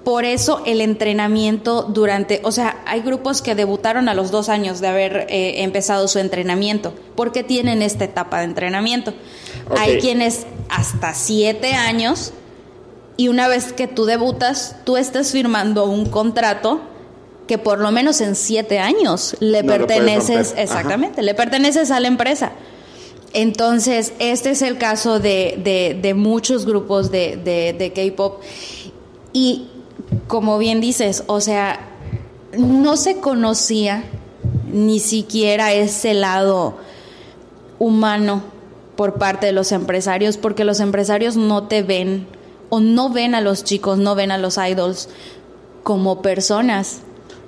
Por eso el entrenamiento durante, o sea, hay grupos que debutaron a los dos años de haber eh, empezado su entrenamiento, porque tienen esta etapa de entrenamiento. Hay quienes hasta siete años y una vez que tú debutas, tú estás firmando un contrato que por lo menos en siete años le No perteneces. Ajá. exactamente, le perteneces a la empresa. Entonces, este es el caso de, de- de muchos grupos de, de- de K-pop. Y como bien dices, o sea, no se conocía ni siquiera ese lado humano por parte de los empresarios, porque los empresarios no te ven o no ven a los chicos, no ven a los idols como personas.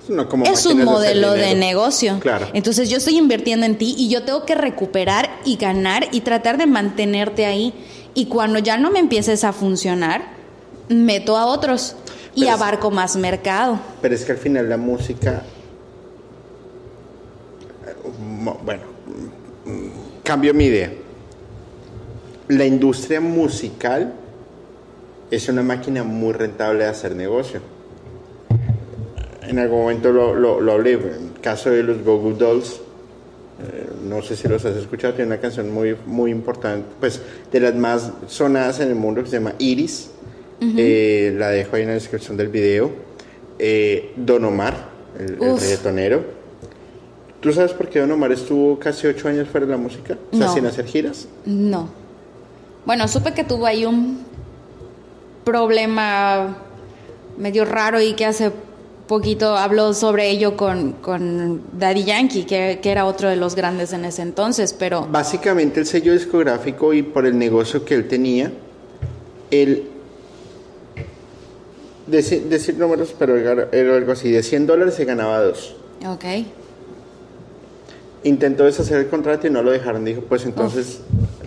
No, como es un modelo de negocio. Claro. Entonces yo estoy invirtiendo en ti y yo tengo que recuperar y ganar y tratar de mantenerte ahí. Y cuando ya no me empieces a funcionar, meto a otros y es- abarco más mercado. Pero es que al final la música. eh, Bueno, mm, cambio mi idea. La industria musical es una máquina muy rentable de hacer negocio. En algún momento lo, lo, lo hablé. En el caso de los Go Go Dolls, eh, no sé si los has escuchado, tiene una canción muy, muy importante, pues de las más sonadas en el mundo que se llama Iris. Eh, la dejo ahí en la descripción del video. Eh, Don Omar, el, el reggaetonero. ¿Tú sabes por qué Don Omar estuvo casi ocho años fuera de la música? O sea, No. sin hacer giras. No. Bueno, supe que tuvo ahí un problema medio raro y que hace poquito habló sobre ello con, con Daddy Yankee, que, que era otro de los grandes en ese entonces, pero Básicamente el sello discográfico y por el negocio que él tenía, él, deci- decir números, pero era algo así, de 100 dólares se ganaba dos. ok. Intentó deshacer el contrato y no lo dejaron. Dijo, pues entonces,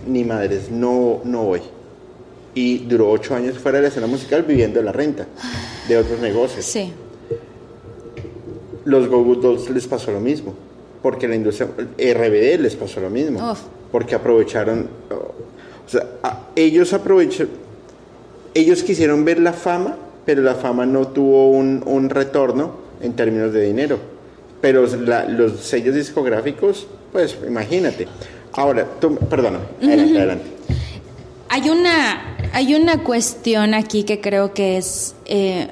ni madres, no, no voy. Y duró ocho años fuera de la escena musical viviendo la renta de otros negocios. Sí. Los Go Go Dolls les pasó lo mismo. Porque la industria, RBD les pasó lo mismo. Uf. Porque aprovecharon, o sea, a- ellos aprovecharon, ellos quisieron ver la fama, pero la fama no tuvo un, un retorno en términos de dinero. Pero la- los sellos discográficos, pues imagínate. Ahora, tú, perdóname, adelante, adelante. Hay una, hay una cuestión aquí que creo que es, eh,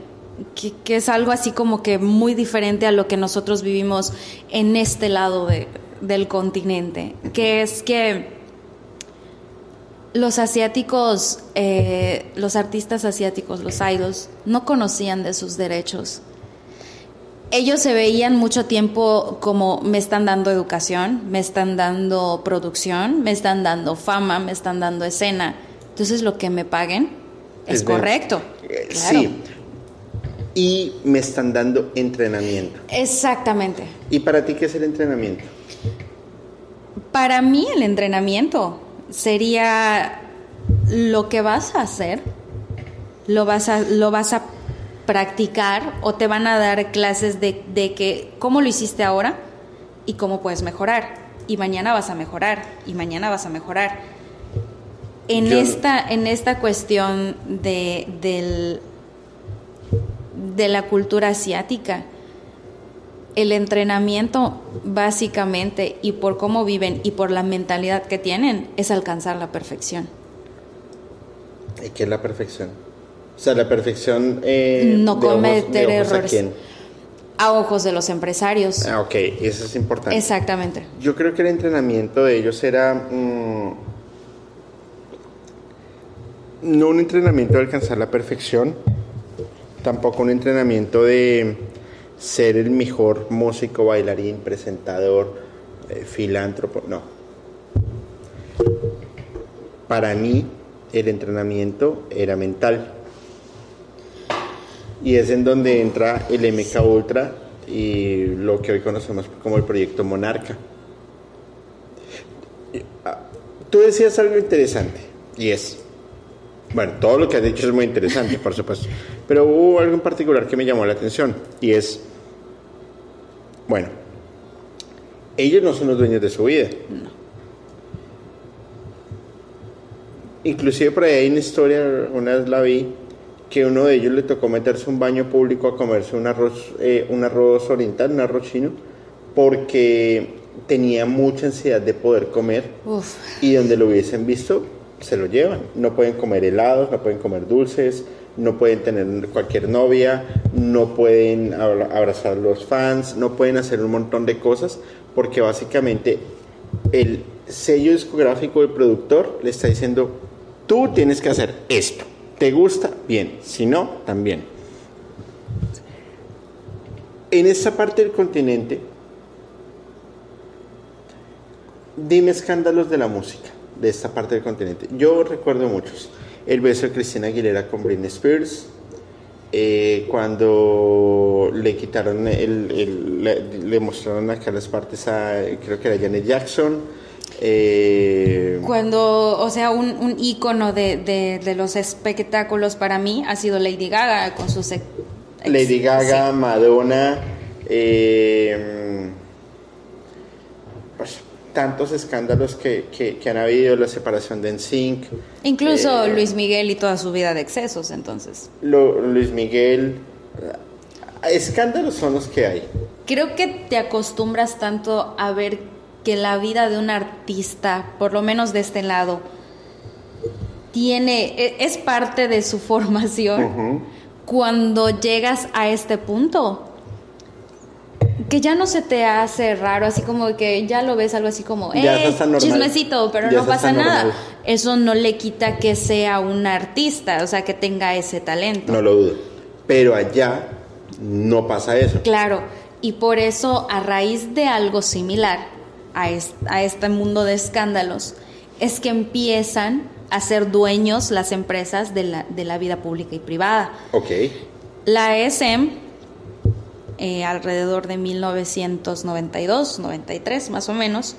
que, es algo así como que muy diferente a lo que nosotros vivimos en este lado de- del continente, que es que los asiáticos, eh, los artistas asiáticos, los idols, no conocían de sus derechos. Ellos se veían mucho tiempo como me están dando educación, me están dando producción, me están dando fama, me están dando escena. Entonces lo que me paguen es, correcto. Eh, Claro. Sí. Y me están dando entrenamiento. Exactamente. ¿Y para ti qué es el entrenamiento? Para mí el entrenamiento sería lo que vas a hacer, lo vas a, lo vas a practicar o te van a dar clases de, de que cómo lo hiciste ahora y cómo puedes mejorar. Y mañana vas a mejorar y mañana vas a mejorar. En, Yo- esta, en esta cuestión de, del, de la cultura asiática, el entrenamiento básicamente y por cómo viven y por la mentalidad que tienen es alcanzar la perfección. ¿Y qué es la perfección? O sea, la perfección... eh, No de ojos- cometer de ojos a quién? A ojos de los empresarios. Ah, ok, eso es importante. Exactamente. Yo creo que el entrenamiento de ellos era mm, no un entrenamiento de alcanzar la perfección, tampoco un entrenamiento de ser el mejor músico, bailarín, presentador, eh, filántropo, no. Para mí el entrenamiento era mental. Y es en donde entra el MK Ultra y lo que hoy conocemos como el proyecto Monarca. Ah, Tú decías algo interesante y es, bueno, todo lo que has dicho es muy interesante, por supuesto, pero hubo algo en particular que me llamó la atención y es, bueno, ellos no son los dueños de su vida. Inclusive por ahí hay una historia, una vez la vi, que uno de ellos le tocó meterse un baño público a comerse un arroz, eh, un arroz oriental, un arroz chino, porque tenía mucha ansiedad de poder comer Uf. y donde lo hubiesen visto se lo llevan. No pueden comer helados, no pueden comer dulces, no pueden tener cualquier novia, no pueden abra- abrazar a los fans, no pueden hacer un montón de cosas porque básicamente el sello discográfico del productor le está diciendo, tú tienes que hacer esto. ¿Te gusta? Bien. Si no, también. En esta parte del continente, dime escándalos de la música de esta parte del continente. Yo recuerdo muchos. El beso de Cristina Aguilera con Britney Spears. eh, cuando le quitaron el, le mostraron acá las partes a creo que era Janet Jackson eh, Cuando, o sea, un, un ícono de, de- de los espectáculos para mí ha sido Lady Gaga con sus... ex- Lady Gaga, sí. Madonna, eh, pues, tantos escándalos que, que- que han habido, la separación de NSYNC, Incluso eh, Luis Miguel y toda su vida de excesos, entonces. lo- Luis Miguel. Escándalos son los que hay. Creo que te acostumbras tanto a ver que la vida de un artista, por lo menos de este lado, tiene, e, es parte de su formación cuando llegas a este punto. Que ya no se te hace raro, así como que ya lo ves algo así como, eh, chismecito, pero no pasa nada. Eso no le quita que sea un artista, o sea, que tenga ese talento. No lo dudo. Pero allá no pasa eso. Claro, y por eso a raíz de algo similar a, a este mundo de escándalos, es que empiezan a ser dueños las empresas de la, de la vida pública y privada. Ok. La ESM, eh, alrededor de 1992, 93 más o menos,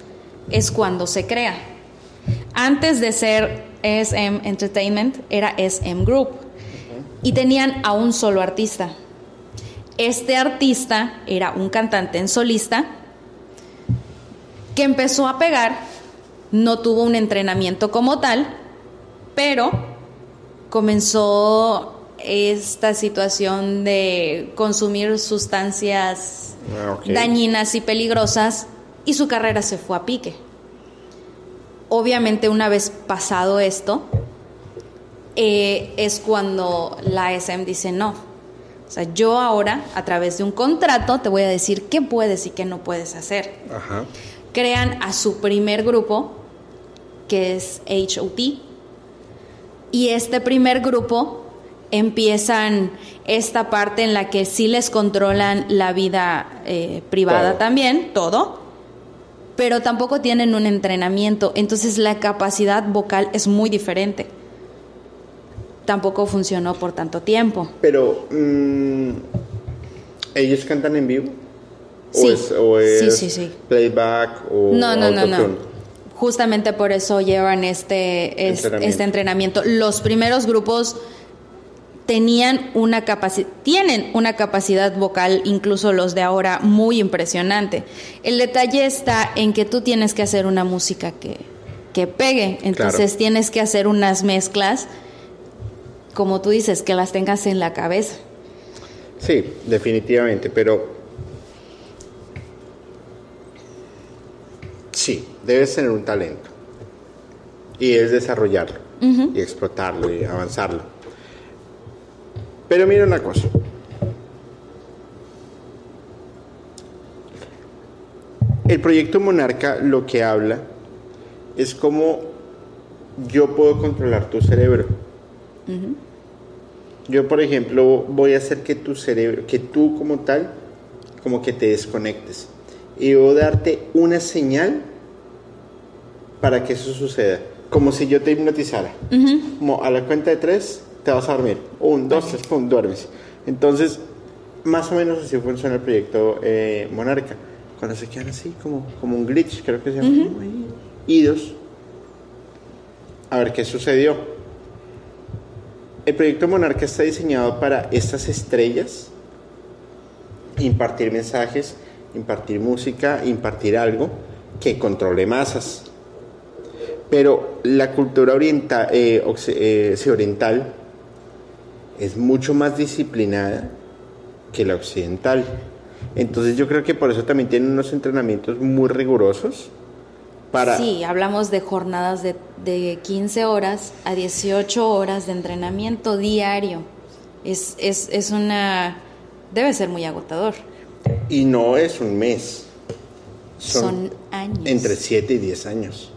es cuando se crea. Antes de ser ESM Entertainment, era SM Group. Y tenían a un solo artista. Este artista era un cantante en solista que empezó a pegar, no tuvo un entrenamiento como tal, pero comenzó esta situación de consumir sustancias ah, dañinas y peligrosas y su carrera se fue a pique. Obviamente una vez pasado esto, eh, es cuando la SM dice no. O sea, yo ahora, a través de un contrato, te voy a decir qué puedes y qué no puedes hacer. Crean a su primer grupo, que es HOT, y este primer grupo empiezan esta parte en la que sí les controlan la vida eh, privada también, todo, pero tampoco tienen un entrenamiento, entonces la capacidad vocal es muy diferente. Tampoco funcionó por tanto tiempo. Pero, mm, ¿ellos cantan en vivo? Sí. ¿O es, sí, sí, playback o no, no, no, no justamente por eso llevan este, este entrenamiento. Los primeros grupos tenían una capacidad, tienen una capacidad vocal, incluso los de ahora, muy impresionante. El detalle está en que tú tienes que hacer una música que, que pegue, entonces tienes que hacer unas mezclas, como tú dices, que las tengas en la cabeza. Sí, definitivamente, pero sí, debes tener un talento y es desarrollarlo y explotarlo y avanzarlo. Pero mira una cosa. El proyecto Monarca lo que habla es cómo yo puedo controlar tu cerebro. Yo, por ejemplo, voy a hacer que tu cerebro, que tú como tal, como que te desconectes. Y a darte una señal para que eso suceda. Como si yo te hipnotizara. Como a la cuenta de tres te vas a dormir. Un, dos, tres, pum, duermes. Entonces, más o menos así funciona el proyecto eh, Monarca. Cuando se quedan así, como, como un glitch, creo que se llama. Idos. A ver qué sucedió. El proyecto Monarca está diseñado para estas estrellas impartir mensajes, impartir música, impartir algo que controle masas. Pero la cultura oriental, eh, eh, oriental es mucho más disciplinada que la occidental. Entonces yo creo que por eso también tienen unos entrenamientos muy rigurosos. Para... Sí, hablamos de jornadas de, de 15 horas a 18 horas de entrenamiento diario. Es, es, es una... debe ser muy agotador. Y no es un mes. Son, Son años. Entre 7 y 10 años.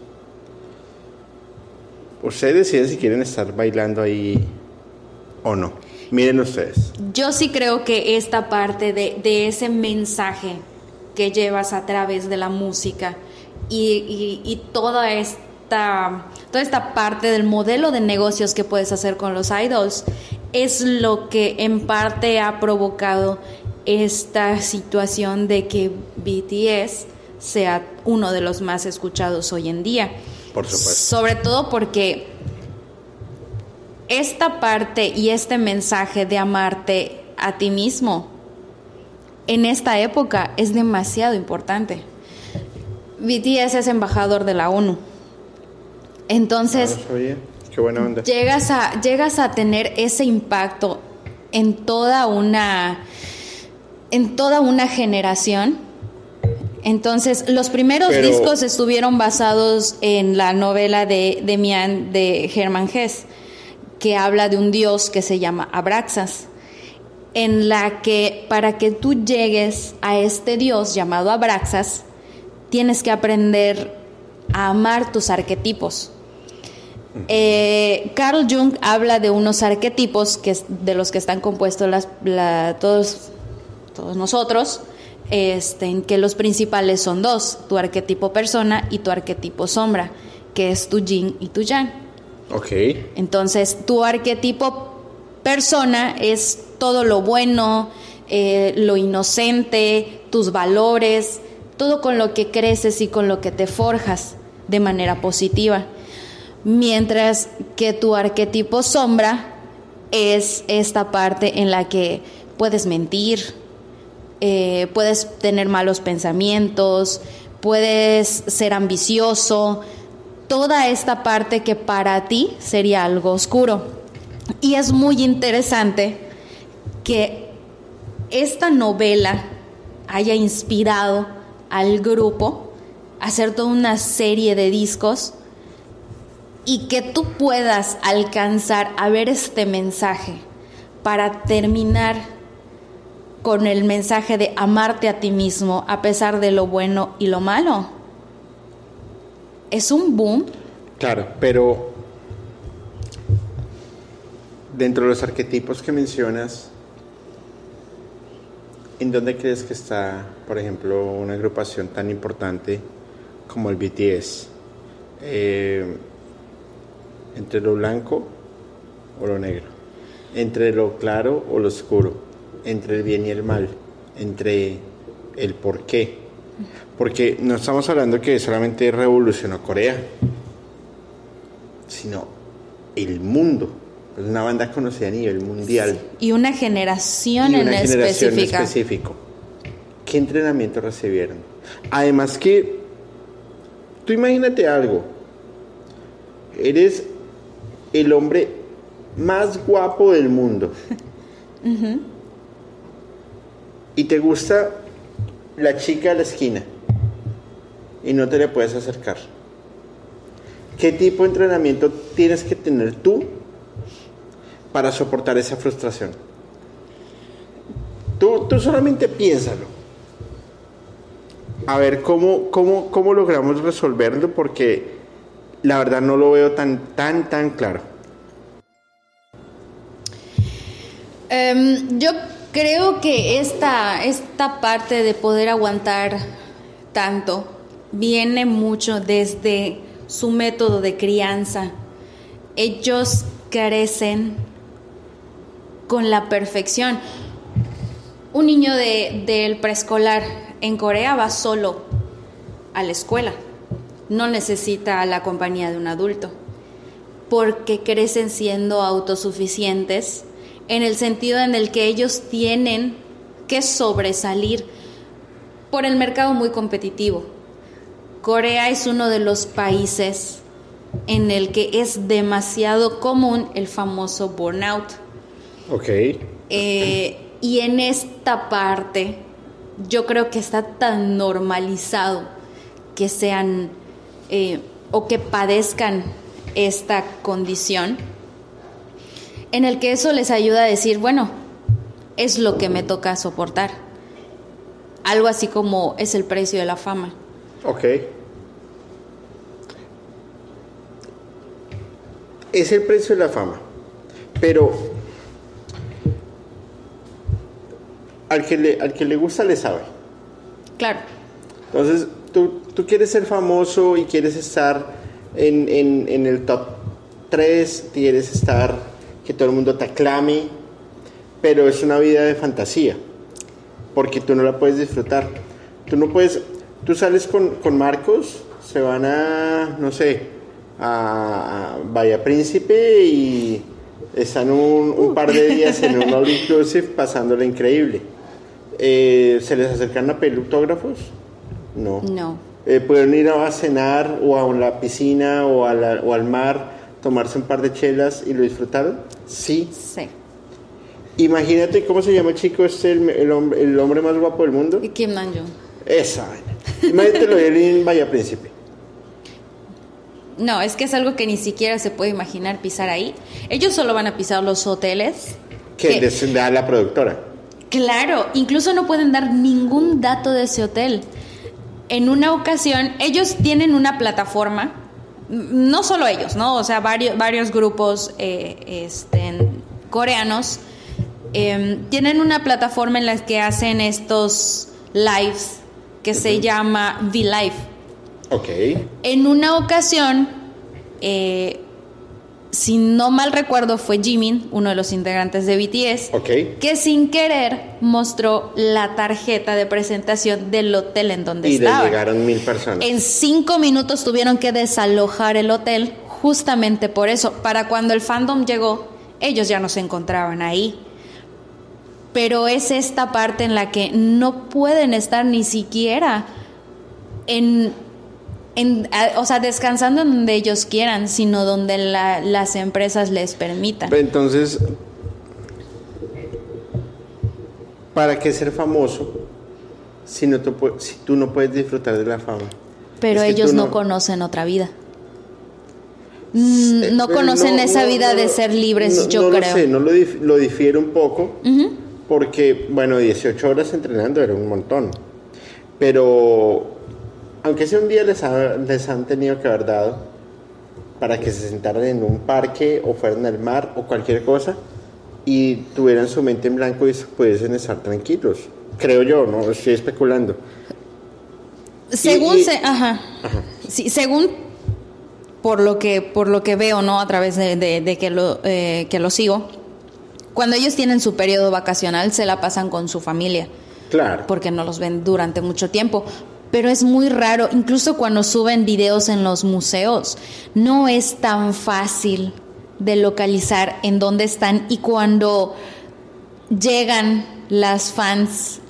Ustedes deciden si quieren estar bailando ahí o no. Miren ustedes. Yo sí creo que esta parte de, ese mensaje que llevas a través de la música y, toda esta toda esta parte del modelo de negocios que puedes hacer con los idols es lo que en parte ha provocado esta situación de que BTS sea uno de los más escuchados hoy en día. Sobre todo porque esta parte y este mensaje de amarte a ti mismo en esta época es demasiado importante. BTS es embajador de la ONU. Entonces, ah, Llegas, a, llegas a tener ese impacto en toda una, en toda una generación Entonces, los primeros Pero- discos estuvieron basados en la novela de Demian de Hermann Hesse, que habla de un dios que se llama Abraxas, en la que para que tú llegues a este dios llamado Abraxas, tienes que aprender a amar tus arquetipos. Eh, Carl Jung habla de unos arquetipos que de los que están compuestos las- la- todos, todos nosotros, este, en que los principales son dos, tu arquetipo persona y tu arquetipo sombra, que es tu yin y tu yang. Ok. Entonces, tu arquetipo persona es todo lo bueno, eh, lo inocente, tus valores, todo con lo que creces y con lo que te forjas de manera positiva. Mientras que tu arquetipo sombra es esta parte en la que puedes mentir, eh, puedes tener malos pensamientos, puedes ser ambicioso, toda esta parte que para ti sería algo oscuro. Y es muy interesante que esta novela haya inspirado al grupo a hacer toda una serie de discos y que tú puedas alcanzar a ver este mensaje para terminar con el mensaje de amarte a ti mismo a pesar de lo bueno y lo malo. Es un boom. Claro, pero dentro de los arquetipos que mencionas, ¿en dónde crees que está, por ejemplo, una agrupación tan importante como el BTS? Eh, ¿Entre lo blanco o lo negro? ¿Entre lo claro o lo oscuro? ¿Entre el bien y el mal? ¿Entre el por qué? Porque no estamos hablando que solamente revolucionó Corea, sino el mundo. Es una banda conocida a nivel mundial. Y una generación y en una generación específica. específico. ¿Qué entrenamiento recibieron? Además que, tú imagínate algo. Eres el hombre más guapo del mundo. Y te gusta la chica de la esquina. Y no te le puedes acercar. ¿Qué tipo de entrenamiento tienes que tener tú para soportar esa frustración? Tú, tú solamente piénsalo. A ver cómo, cómo, cómo logramos resolverlo porque la verdad no lo veo tan, tan, tan claro. Em, yo creo que esta, esta parte de poder aguantar tanto viene mucho desde su método de crianza. Ellos crecen con la perfección. Un niño de- del preescolar en Corea va solo a la escuela. No necesita la compañía de un adulto porque crecen siendo autosuficientes en el sentido en el que ellos tienen que sobresalir por el mercado muy competitivo. Corea es uno de los países en el que es demasiado común el famoso burnout. Ok. Eh, y en esta parte yo creo que está tan normalizado que sean eh, o que padezcan esta condición en el que eso les ayuda a decir, bueno, es lo que me toca soportar. Algo así como es el precio de la fama. Ok. Es el precio de la fama. Pero al que le, al que le gusta le sabe. Claro, Entonces, tú, tú quieres ser famoso y quieres estar en, en- en el top 3, quieres estar, que todo el mundo te aclame, pero es una vida de fantasía, porque tú no la puedes disfrutar. Tú no puedes, tú sales con, con Marcos, se van a, no sé, a, Bahía Príncipe y están un, un par de días en un all inclusive pasándolo increíble. Eh, ¿Se les acercan a pedir autógrafos? No. no. Eh, ¿Pudieron ir a cenar o a la piscina o, a la- o al mar, tomarse un par de chelas y lo disfrutaron? Sí. Sí. Imagínate cómo se llama el chico este, el, el hombre, el hombre más guapo del mundo. Y Kim Namjoon. Esa vaina. Imagínatelo él en Bahía Príncipe. No, es que es algo que ni siquiera se puede imaginar pisar ahí. Ellos solo van a pisar los hoteles. Que les da la productora. Claro, incluso no pueden dar ningún dato de ese hotel. En una ocasión, ellos tienen una plataforma, no solo ellos, ¿no? O sea, varios, varios grupos eh, este, coreanos em, tienen una plataforma en la que hacen estos lives que se llama V-Live. Ok. En una ocasión, eh, si no mal recuerdo, fue Jimin, uno de los integrantes de BTS, que sin querer mostró la tarjeta de presentación del hotel en donde Y le estaba. llegaron mil personas. En cinco minutos tuvieron que desalojar el hotel justamente por eso. Para cuando el fandom llegó, ellos ya no se encontraban ahí. Pero es esta parte en la que no pueden estar ni siquiera en, en- o sea, descansando donde ellos quieran, sino donde la- las empresas les permitan. Entonces, ¿para qué ser famoso si, no pu- si tú no puedes disfrutar de la fama? Pero Es ellos tú no, conocen otra vida. Mm, No Pero conocen esa no, vida no, de ser libres, no, yo no creo. Lo sé, no lo, dif- lo difiero un poco, porque, bueno, 18 horas entrenando era un montón. Pero, aunque sea un día les, ha- les han tenido que haber dado para que se sentaran en un parque o fueran al mar o cualquier cosa y tuvieran su mente en blanco y se pudiesen estar tranquilos. Creo yo, no estoy especulando. Según y- se, ajá. Sí, según por lo que por lo que veo, ¿no? A través de, de- de que lo eh, que lo sigo. Cuando ellos tienen su periodo vacacional se la pasan con su familia Claro. porque no los ven durante mucho tiempo. Pero es muy raro, incluso cuando suben videos en los museos, no es tan fácil de localizar en dónde están y cuando llegan las fans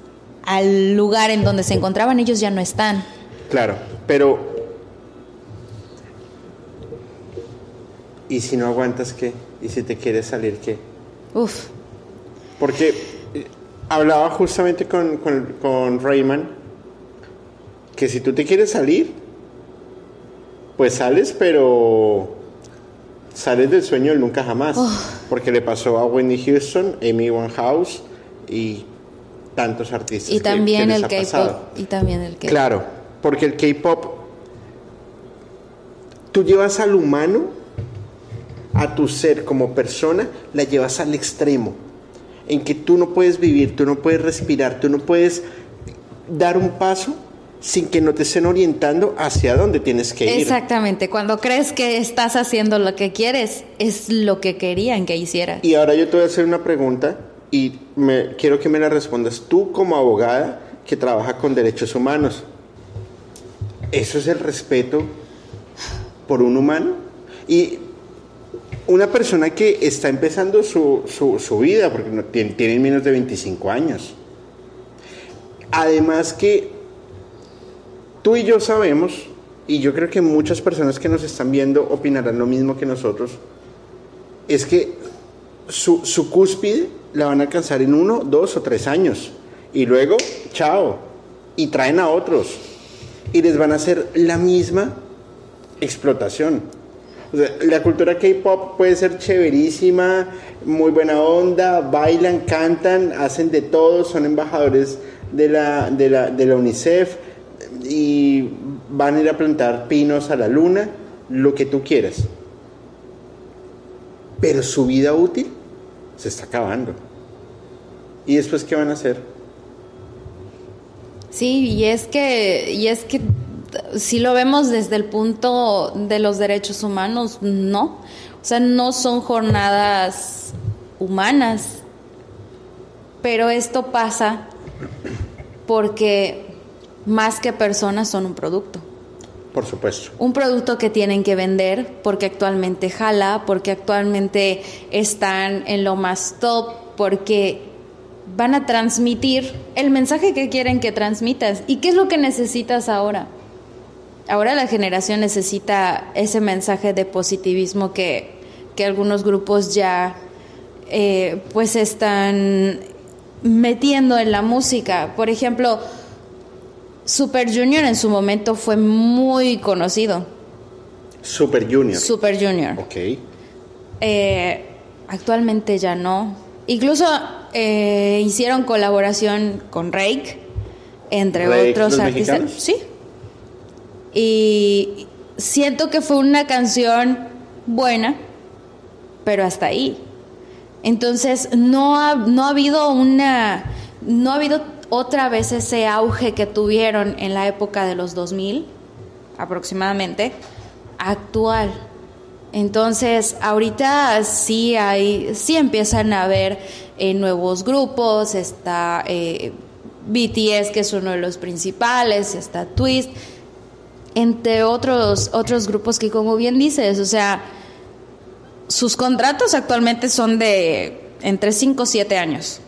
al lugar en donde se encontraban, ellos ya no están. Claro, pero... ¿Y si no aguantas qué? ¿Y si te quieres salir qué? Uf, Porque eh, hablaba justamente con, con, con Rayman que si tú te quieres salir, pues sales, pero sales del sueño del nunca jamás. Porque le pasó a Whitney Houston, Amy Winehouse y tantos artistas. y también que el. K-pop, y también el K-pop. Claro, porque el K-pop, tú llevas al humano, a tu ser como persona, la llevas al extremo, en que tú no puedes vivir, tú no puedes respirar, tú no puedes dar un paso sin que no te estén orientando hacia dónde tienes que ir. Exactamente, cuando crees que estás haciendo lo que quieres, es lo que querían que hicieras. Y ahora yo te voy a hacer una pregunta y me, quiero que me la respondas tú como abogada que trabaja con derechos humanos. ¿Eso es el respeto por un humano? Y una persona que está empezando su, su- su vida, porque no, tiene, tienen menos de 25 años. Además que tú y yo sabemos, y yo creo que muchas personas que nos están viendo opinarán lo mismo que nosotros, es que su, cúspide la van a alcanzar en uno, dos o tres años. Y luego, chao. Y traen a otros. Y les van a hacer la misma explotación. La cultura K-pop puede ser chéverísima, muy buena onda, bailan, cantan, hacen de todo, son embajadores de la, de la, de la UNICEF y van a ir a plantar pinos a la luna, lo que tú quieras pero su vida útil se está acabando. ¿Y después qué van a hacer? Sí, y es que, y es que si lo vemos desde el punto de los derechos humanos, no. O sea, no son jornadas humanas. Pero esto pasa porque más que personas son un producto. Por supuesto. Un producto que tienen que vender porque actualmente jala, porque actualmente están en lo más top, porque van a transmitir el mensaje que quieren que transmitas. ¿Y qué es lo que necesitas ahora? Ahora la generación necesita ese mensaje de positivismo que, que algunos grupos ya eh, pues están metiendo en la música. Por ejemplo, Super Junior en su momento fue muy conocido. Super Junior. Super Junior. Ok. Eh, actualmente ya no. Incluso eh, hicieron colaboración con Rake, entre ¿Rake, otros los artistas. mexicanos? Sí. Y siento que fue una canción buena, pero hasta ahí. Entonces no ha, no ha habido una, no ha habido otra vez ese auge que tuvieron en la época de los 2000 aproximadamente actual. Entonces, ahorita sí hay, sí empiezan a haber eh, nuevos grupos, está eh, BTS, que es uno de los principales, está Twist, entre otros, otros grupos que como bien dices, o sea, sus contratos actualmente son de entre 5 o 7 años,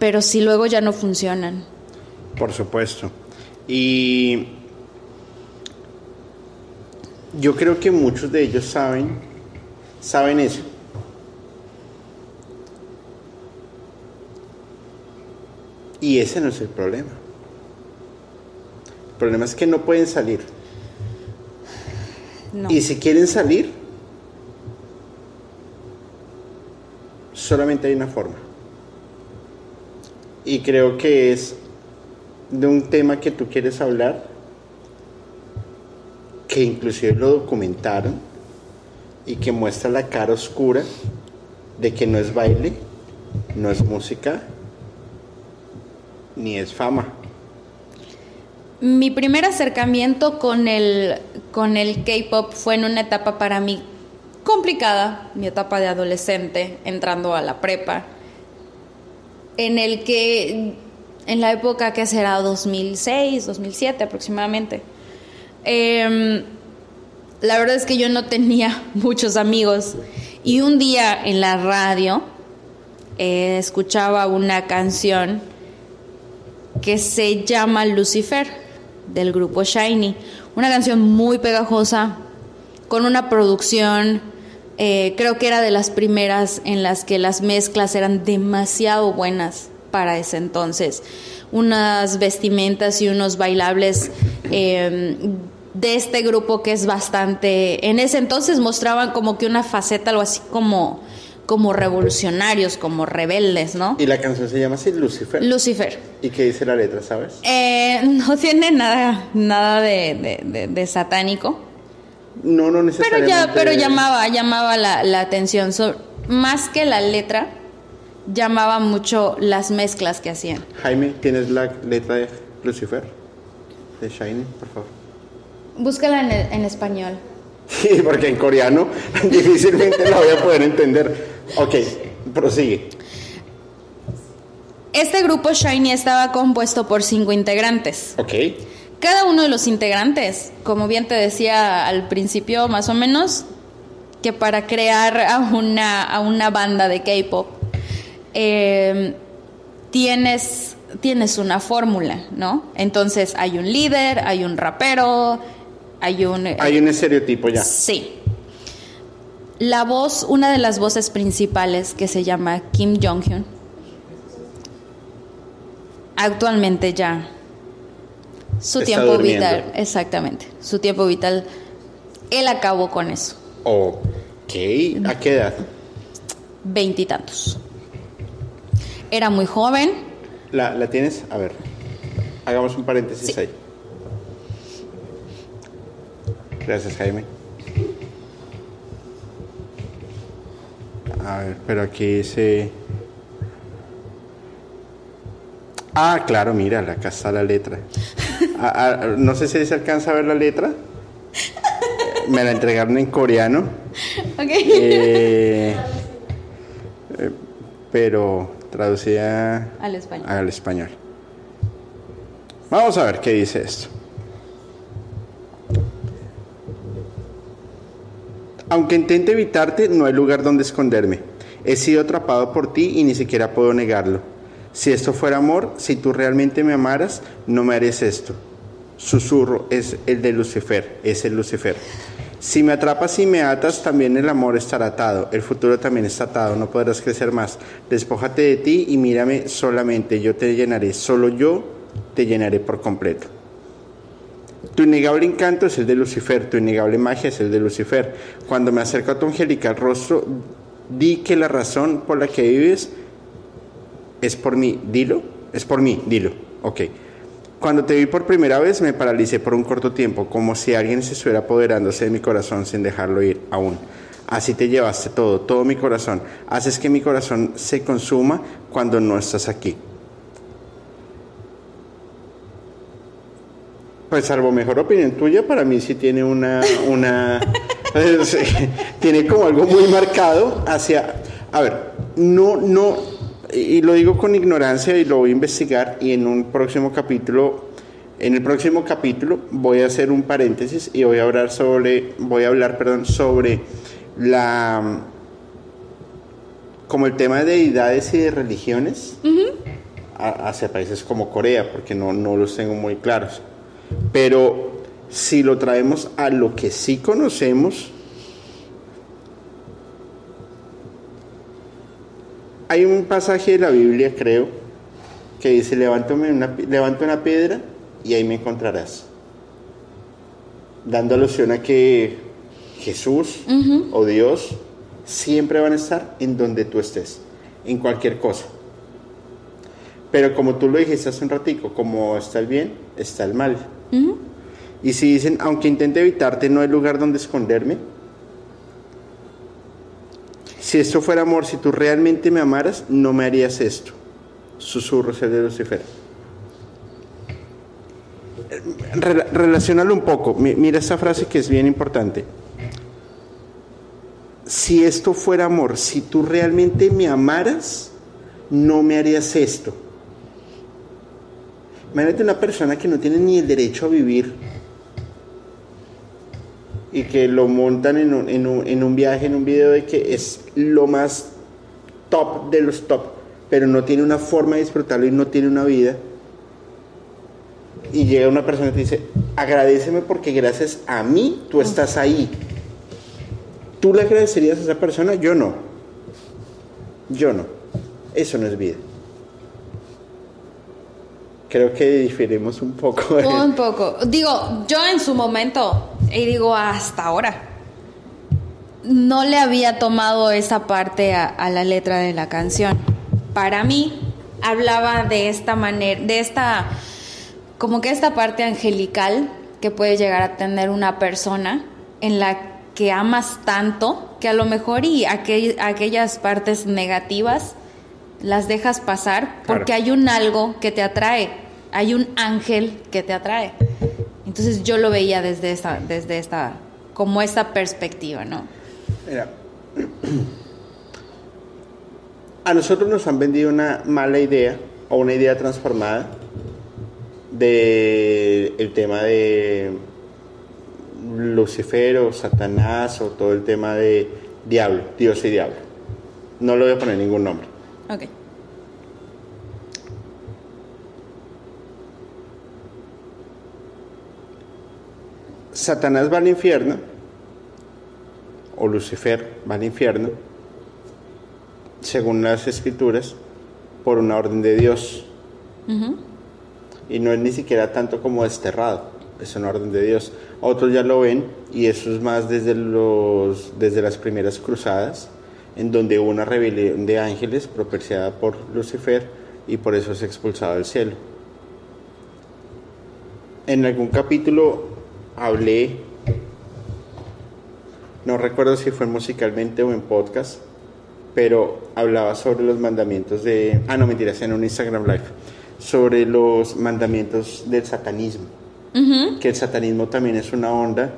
pero si luego ya no funcionan. Por supuesto. Y yo creo que muchos de ellos saben, saben eso. Y ese no es el problema. El problema es que no pueden salir. No. Y si quieren salir, solamente hay una forma. Y creo que es de un tema que tú quieres hablar, que inclusive lo documentaron y que muestra la cara oscura de que no es baile, no es música, ni es fama. Mi primer acercamiento con el, con el K-pop fue en una etapa para mí complicada, mi etapa de adolescente, entrando a la prepa, en el que, en la época que será 2006, 2007 aproximadamente, em, la verdad es que yo no tenía muchos amigos y un día en la radio eh, escuchaba una canción que se llama Lucifer del grupo Shiny. Una canción muy pegajosa, con una producción, eh, creo que era de las primeras en las que las mezclas eran demasiado buenas para ese entonces. Unas vestimentas y unos bailables eh, de este grupo que es bastante, en ese entonces mostraban como que una faceta, algo así como, como revolucionarios, como rebeldes, ¿no? Y la canción se llama así, Lucifer. Lucifer. ¿Y qué dice la letra, sabes? Eh, no tiene nada, nada de, de- de- de satánico, No, no pero necesariamente. ya, pero llamaba, llamaba la, la atención. So- más que la letra, llamaba mucho las mezclas que hacían. Jaime, ¿tienes la letra de Lucifer? De Shiny, por favor. Búscala en, en español. Sí, porque en coreano difícilmente la voy a poder entender. Ok, prosigue. Este grupo Shiny estaba compuesto por cinco integrantes. Ok. Cada uno de los integrantes, como bien te decía al principio, más o menos, que para crear a una, a una banda de K-pop, eh, tienes, tienes una fórmula, ¿no? Entonces hay un líder, hay un rapero, hay un... Hay un estereotipo ya. Sí. La voz, una de las voces principales que se llama Kim Jong-hyun, actualmente ya su tiempo durmiendo. vital, exactamente, su tiempo vital, él acabó con eso, Ok. ¿A qué edad? veintitantos. Era muy joven, ¿La, la tienes? A ver. Hagamos un paréntesis Sí. ahí. Gracias, Jaime. A ver, pero aquí dice. Ah, claro, mira, acá está la letra. Ah, ah, no sé si se alcanza a ver la letra. Me la entregaron en coreano. Ok. Eh, eh, pero traducida al español. al español. Vamos a ver qué dice esto. Aunque intente evitarte, no hay lugar donde esconderme. He sido atrapado por ti y ni siquiera puedo negarlo. Si esto fuera amor, si tú realmente me amaras, no me harías esto. Susurro es el de Lucifer, es el Lucifer. Si me atrapas y me atas, también el amor estará atado, el futuro también está atado, no podrás crecer más. Despójate de ti y mírame solamente, yo te llenaré, solo yo te llenaré por completo. Tu innegable encanto es el de Lucifer, tu innegable magia es el de Lucifer. Cuando me acerco a tu angelical rostro, di que la razón por la que vives es por mí, dilo, es por mí, dilo, ok. Cuando te vi por primera vez me paralicé por un corto tiempo, como si alguien se estuviera apoderándose de mi corazón sin dejarlo ir aún. Así te llevaste todo, todo mi corazón. Haces que mi corazón se consuma cuando no estás aquí. Pues salvo mejor opinión tuya, para mí sí tiene una, una tiene como algo muy marcado hacia, a ver, no, no, y lo digo con ignorancia y lo voy a investigar y en un próximo capítulo, en el próximo capítulo voy a hacer un paréntesis y voy a hablar sobre, voy a hablar, perdón, sobre la, como el tema de deidades y de religiones hacia países como Corea, porque no, no los tengo muy claros. Pero si lo traemos a lo que sí conocemos, hay un pasaje de la Biblia, creo, que dice, levántame una, levanta una piedra y ahí me encontrarás. Dando alusión a que Jesús o Dios siempre van a estar en donde tú estés, en cualquier cosa. Pero como tú lo dijiste hace un ratico, como está el bien, está el mal. Y si dicen, aunque intente evitarte, no hay lugar donde esconderme. Si esto fuera amor, si tú realmente me amaras, no me harías esto. Susurros el de Lucifer. relacionalo un poco. Mira esta frase que es bien importante. Si esto fuera amor, si tú realmente me amaras, no me harías esto. Imagínate una persona que no tiene ni el derecho a vivir y que lo montan en un, en, un, en un, viaje, en un video de que es lo más top de los top, pero no tiene una forma de disfrutarlo y no tiene una vida. Y llega una persona y te dice, agradeceme porque gracias a mí tú estás ahí. ¿Tú le agradecerías a esa persona? Yo no. Yo no. Eso no es vida. Creo que diferimos un poco. Un poco. Digo, yo en su momento, y digo hasta ahora, no le había tomado esa parte a, a la letra de la canción. Para mí, hablaba de esta manera, de esta, como que esta parte angelical que puede llegar a tener una persona en la que amas tanto que a lo mejor y aquellas partes negativas las dejas pasar porque hay un algo que te atrae, hay un ángel que te atrae. Entonces yo lo veía desde esta, desde esta, como esta perspectiva, ¿no? Mira, a nosotros nos han vendido una mala idea o una idea transformada de el tema de Lucifer o Satanás o todo el tema de diablo, Dios y diablo. No le voy a poner ningún nombre. Ok. Satanás va al infierno, o Lucifer va al infierno, según las escrituras, por una orden de Dios. Y no es ni siquiera tanto como desterrado, es una orden de Dios. Otros ya lo ven, y eso es más desde, los, desde las primeras cruzadas, en donde hubo una rebelión de ángeles propiciada por Lucifer y por eso es expulsado del cielo. En algún capítulo hablé, no recuerdo si fue musicalmente o en podcast, pero hablaba sobre los mandamientos de, ah no mentiras, en un Instagram Live, sobre los mandamientos del satanismo, que el satanismo también es una onda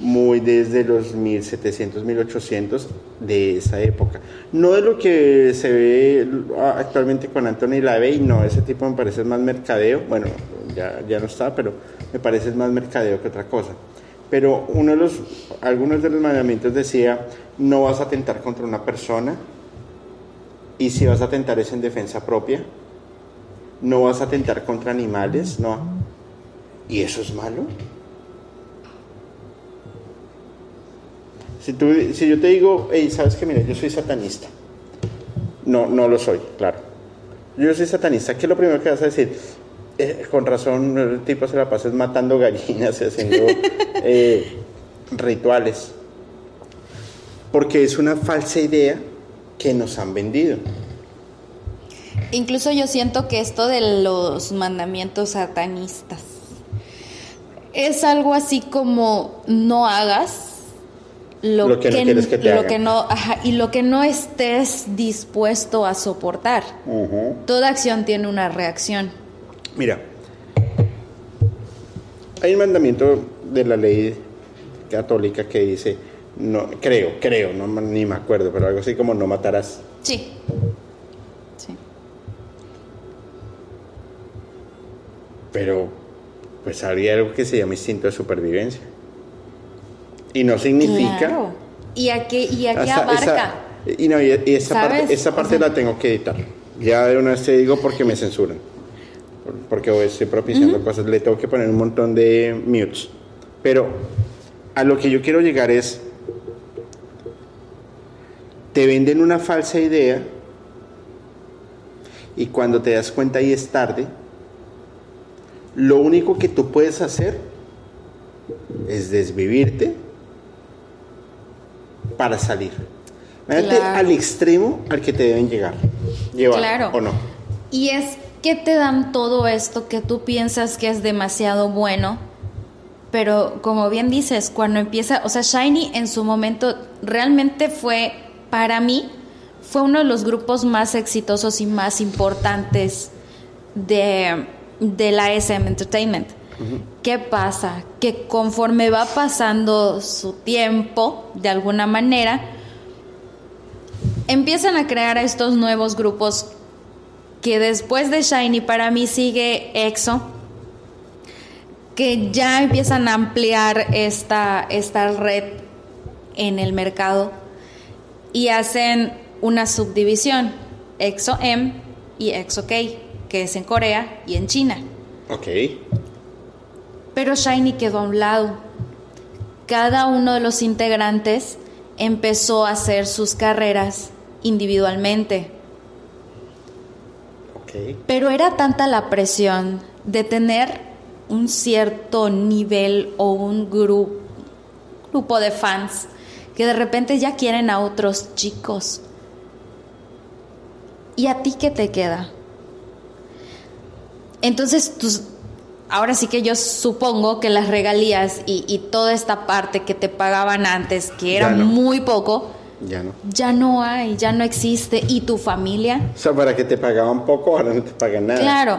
muy desde los 1700, 1800 de esa época. No de lo que se ve actualmente con Anthony LaVey, no, ese tipo me parece más mercadeo, bueno, ya, ya no está, pero me parece más mercadeo que otra cosa. Pero uno de los, algunos de los mandamientos decía, no vas a atentar contra una persona, y si vas a atentar es en defensa propia, no vas a atentar contra animales, no. ¿Y eso es malo? Si, tú, si yo te digo, hey, sabes que mira, yo soy satanista. No, no lo soy, claro. Yo soy satanista. ¿Qué es lo primero que vas a decir? Eh, con razón, el tipo se la pasa matando gallinas y haciendo eh, rituales. Porque es una falsa idea que nos han vendido. Incluso yo siento que esto de los mandamientos satanistas es algo así como no hagas lo, que, no quieres que te lo que no y lo que no estés dispuesto a soportar. Toda acción tiene una reacción. Mira, hay un mandamiento de la ley católica que dice, no, creo, creo, no, ni me acuerdo, pero algo así como no matarás. Sí. Sí. Pero, pues habría algo que se llama instinto de supervivencia. Y no significa... ¿Y a qué, y a qué abarca? y no, y esa parte, esa parte la tengo que editar. Ya de una vez te digo porque me censuran. Porque hoy estoy propiciando cosas. Le tengo que poner un montón de mutes. Pero a lo que yo quiero llegar es... Te venden una falsa idea y cuando te das cuenta y es tarde, lo único que tú puedes hacer es desvivirte para salir. Imagínate al extremo al que te deben llegar. Llevar, claro. ¿o no? Y es que te dan todo esto que tú piensas que es demasiado bueno, pero como bien dices, cuando empieza, o sea, Shiny en su momento realmente fue, para mí, fue uno de los grupos más exitosos y más importantes de, de la SM Entertainment. ¿Qué pasa? Que conforme va pasando su tiempo, de alguna manera, empiezan a crear estos nuevos grupos que después de Shiny para mí sigue EXO, que ya empiezan a ampliar esta, esta red en el mercado y hacen una subdivisión, EXO M y EXO K, que es en Corea y en China. Ok. Pero Shiny quedó a un lado. Cada uno de los integrantes empezó a hacer sus carreras individualmente. Pero era tanta la presión de tener un cierto nivel o un grupo, grupo de fans que de repente ya quieren a otros chicos. ¿Y a ti qué te queda? Entonces tus, ahora sí que yo supongo que las regalías y, toda esta parte que te pagaban antes, que era muy poco, ya no. Ya no hay, ya no existe. ¿Y tu familia? O sea, para que te pagaban poco, ahora no te pagan nada. Claro.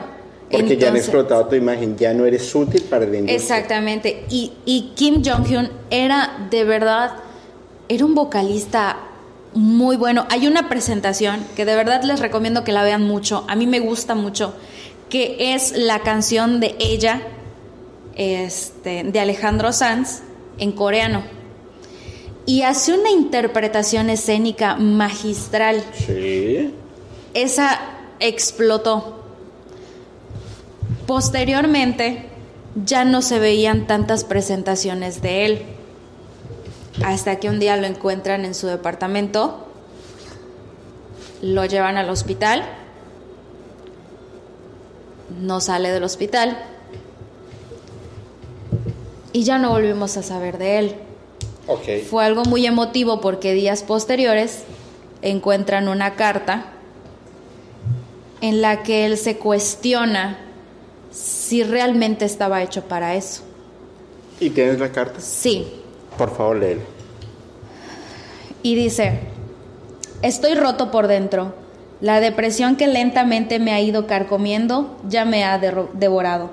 Porque ya han explotado tu imagen, ya no eres útil para el industria. Exactamente. Y, y Kim Jong-un era de verdad, era un vocalista muy bueno. Hay una presentación que de verdad les recomiendo que la vean mucho. A mí me gusta mucho que es la canción de ella, este, de Alejandro Sanz, en coreano. Y hace una interpretación escénica magistral. Sí. Esa explotó. Posteriormente, ya no se veían tantas presentaciones de él. Hasta que un día lo encuentran en su departamento, lo llevan al hospital no sale del hospital y ya no volvimos a saber de él. Fue algo muy emotivo porque días posteriores encuentran una carta en la que él se cuestiona si realmente estaba hecho para eso. ¿Y tienes la carta? Sí. Por favor, léela. Y dice, estoy roto por dentro la depresión que lentamente me ha ido carcomiendo ya me ha devorado.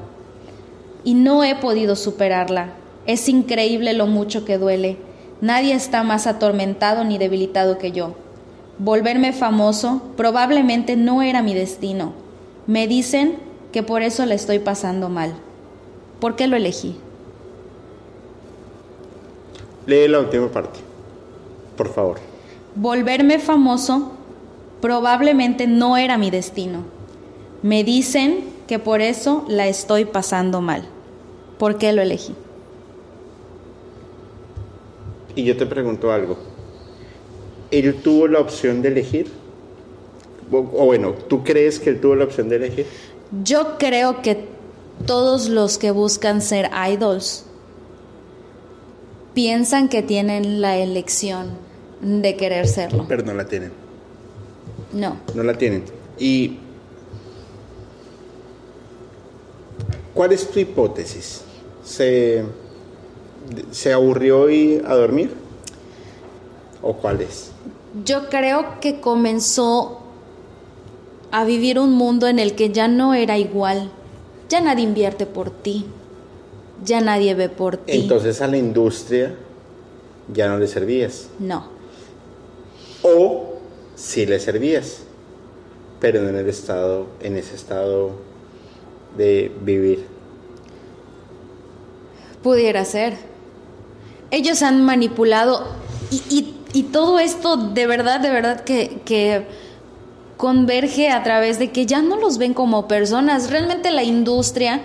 Y no he podido superarla. Es increíble lo mucho que duele. Nadie está más atormentado ni debilitado que yo. Volverme famoso probablemente no era mi destino. Me dicen que por eso le estoy pasando mal. ¿Por qué lo elegí? Lee la última parte, por favor. Volverme famoso probablemente no era mi destino. Me dicen que por eso la estoy pasando mal. ¿Por qué lo elegí? Y yo te pregunto algo. ¿Él tuvo la opción de elegir? O, bueno, ¿tú crees que él tuvo la opción de elegir? Yo creo que todos los que buscan ser idols piensan que tienen la elección de querer serlo. Pero no la tienen. No. No la tienen. ¿Y cuál es tu hipótesis? ¿Se, se aburrió y a dormir? ¿O cuál es? Yo creo que comenzó a vivir un mundo en el que ya no era igual. Ya nadie invierte por ti. Ya nadie ve por ti. Entonces a la industria ya no le servías. No. O sí le servías, pero no en el estado, en ese estado de vivir. Pudiera ser. Ellos han manipulado y, y- y todo esto de verdad, de verdad que, que converge a través de que ya no los ven como personas. Realmente la industria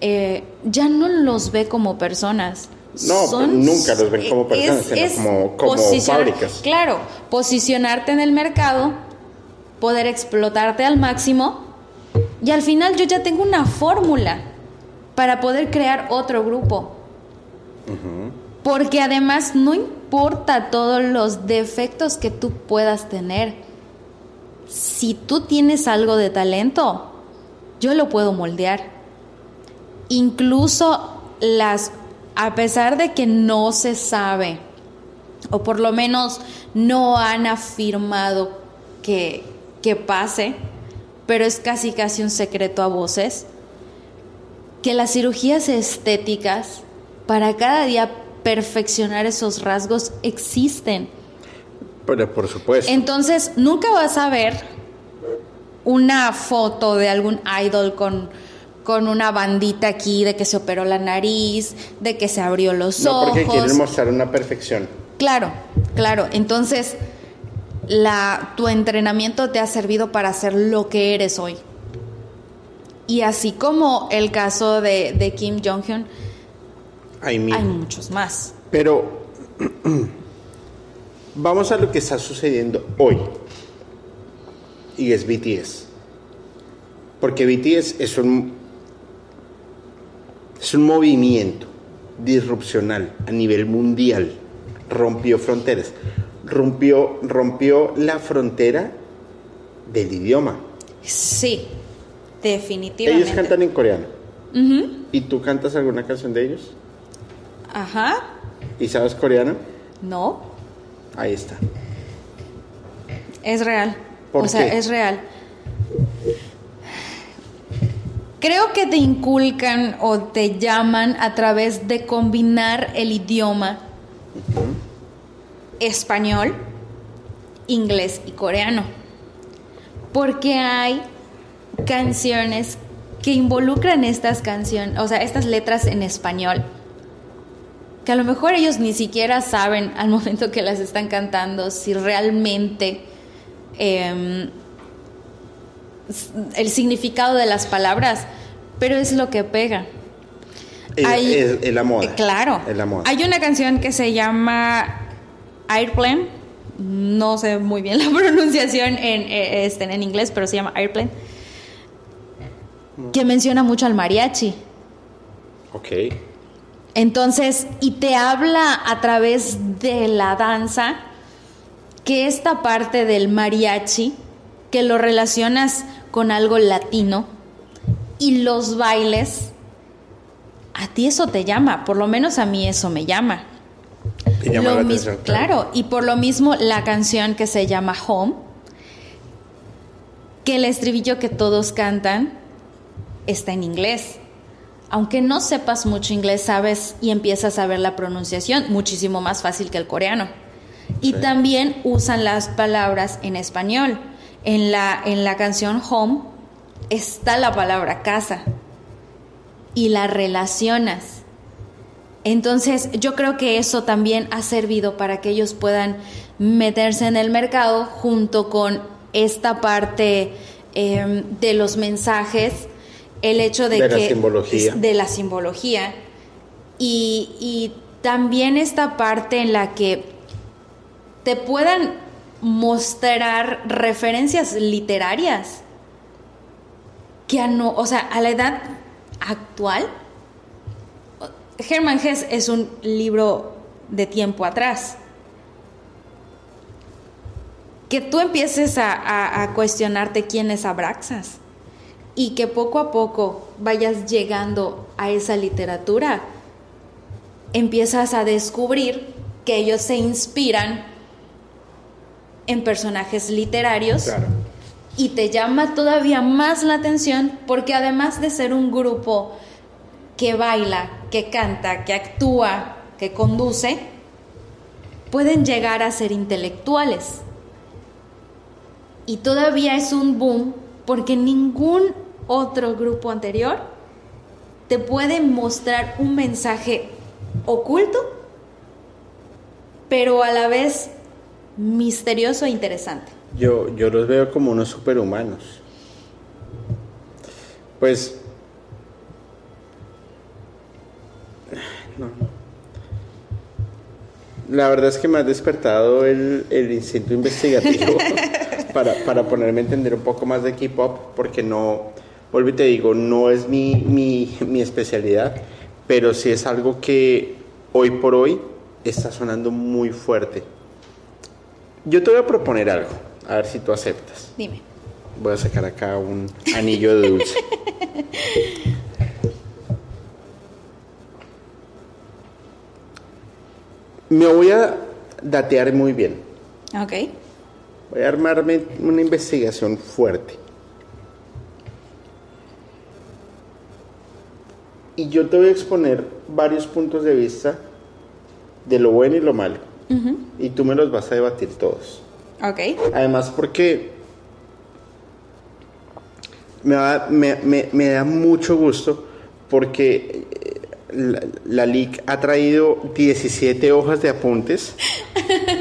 eh, ya no los ve como personas. No, nunca los ven como personas, sino como- como fábricas. Claro, posicionarte en el mercado, poder explotarte al máximo y al final yo ya tengo una fórmula para poder crear otro grupo. Porque además no importa todos los defectos que tú puedas tener. Si tú tienes algo de talento, yo lo puedo moldear. Incluso las, a pesar de que no se sabe, o por lo menos no han afirmado que, que pase, pero es casi casi un secreto a voces, que las cirugías estéticas para cada día perfeccionar esos rasgos existen. Pero por supuesto. Entonces, nunca vas a ver una foto de algún idol con, con una bandita aquí de que se operó la nariz, de que se abrió los no porque ojos. quieren mostrar una perfección. Claro, claro. Entonces, la, tu entrenamiento te ha servido para ser lo que eres hoy. Y así como el caso de, de Kim Jong-un, Hay mil. hay muchos más. Pero vamos a lo que está sucediendo hoy. Y es BTS. Porque BTS es un, es un movimiento disrupcional a nivel mundial. Rompió fronteras. Rompió, rompió la frontera del idioma. Sí, definitivamente. Ellos cantan en coreano. ¿Y tú cantas alguna canción de ellos? Ajá. ¿Y sabes coreano? No, Ahí está. es real. ¿Por o sea, qué? es real. Creo que te inculcan o te llaman a través de combinar el idioma español, inglés y coreano. Porque hay canciones que involucran estas canciones, o sea, estas letras en español, que a lo mejor ellos ni siquiera saben al momento que las están cantando si realmente em, el significado de las palabras, pero es lo que pega. Es, Hay- es- es la moda. Eh, Claro. Es la moda. Hay una canción que se llama Airplane. No sé muy bien la pronunciación en, eh, este, en inglés, pero se llama Airplane. Que menciona mucho al mariachi. Ok. Entonces, y te habla a través de la danza que esta parte del mariachi, que lo relacionas con algo latino, y los bailes, a ti eso te llama, por lo menos a mí eso me llama. Te llama Lo la atención. claro, y por lo mismo la canción que se llama Home, que el estribillo que todos cantan está en inglés. Aunque no sepas mucho inglés, sabes y empiezas a ver la pronunciación, muchísimo más fácil que el coreano. Y Sí. también usan las palabras en español. En la, en la canción Home está la palabra casa y la relacionas. Entonces, yo creo que eso también ha servido para que ellos puedan meterse en el mercado junto con esta parte eh, de los mensajes, el hecho de, De la que simbología. de la simbología y, y también esta parte en la que te puedan mostrar referencias literarias que a no, o sea, a la edad actual. Hermann Hesse es un libro de tiempo atrás. Que tú empieces a, cuestionarte quién es Abraxas y que poco a poco vayas llegando a esa literatura, empiezas a descubrir que ellos se inspiran en personajes literarios y te llama todavía más la atención porque además de ser un grupo que baila, que canta, que actúa, que conduce, pueden llegar a ser intelectuales. Y todavía es un boom porque ningún otro grupo anterior te puede mostrar un mensaje oculto, pero a la vez misterioso e interesante. Yo, yo los veo como unos superhumanos. Pues... No. La verdad es que me ha despertado el, el instinto investigativo para, para, ponerme a entender un poco más de K-pop, porque no, vuelvo y te digo, no es mi, mi, mi especialidad, pero sí es algo que hoy por hoy está sonando muy fuerte. Yo te voy a proponer algo. A ver si tú aceptas. Dime. Voy a sacar acá un anillo de dulce. Me voy a datear muy bien. Ok. Voy a armarme una investigación fuerte. Y yo te voy a exponer varios puntos de vista de lo bueno y lo malo. Y tú me los vas a debatir todos. Ok. Además porque me da, mucho gusto porque eh, la, la, LIC ha traído 17 hojas de apuntes,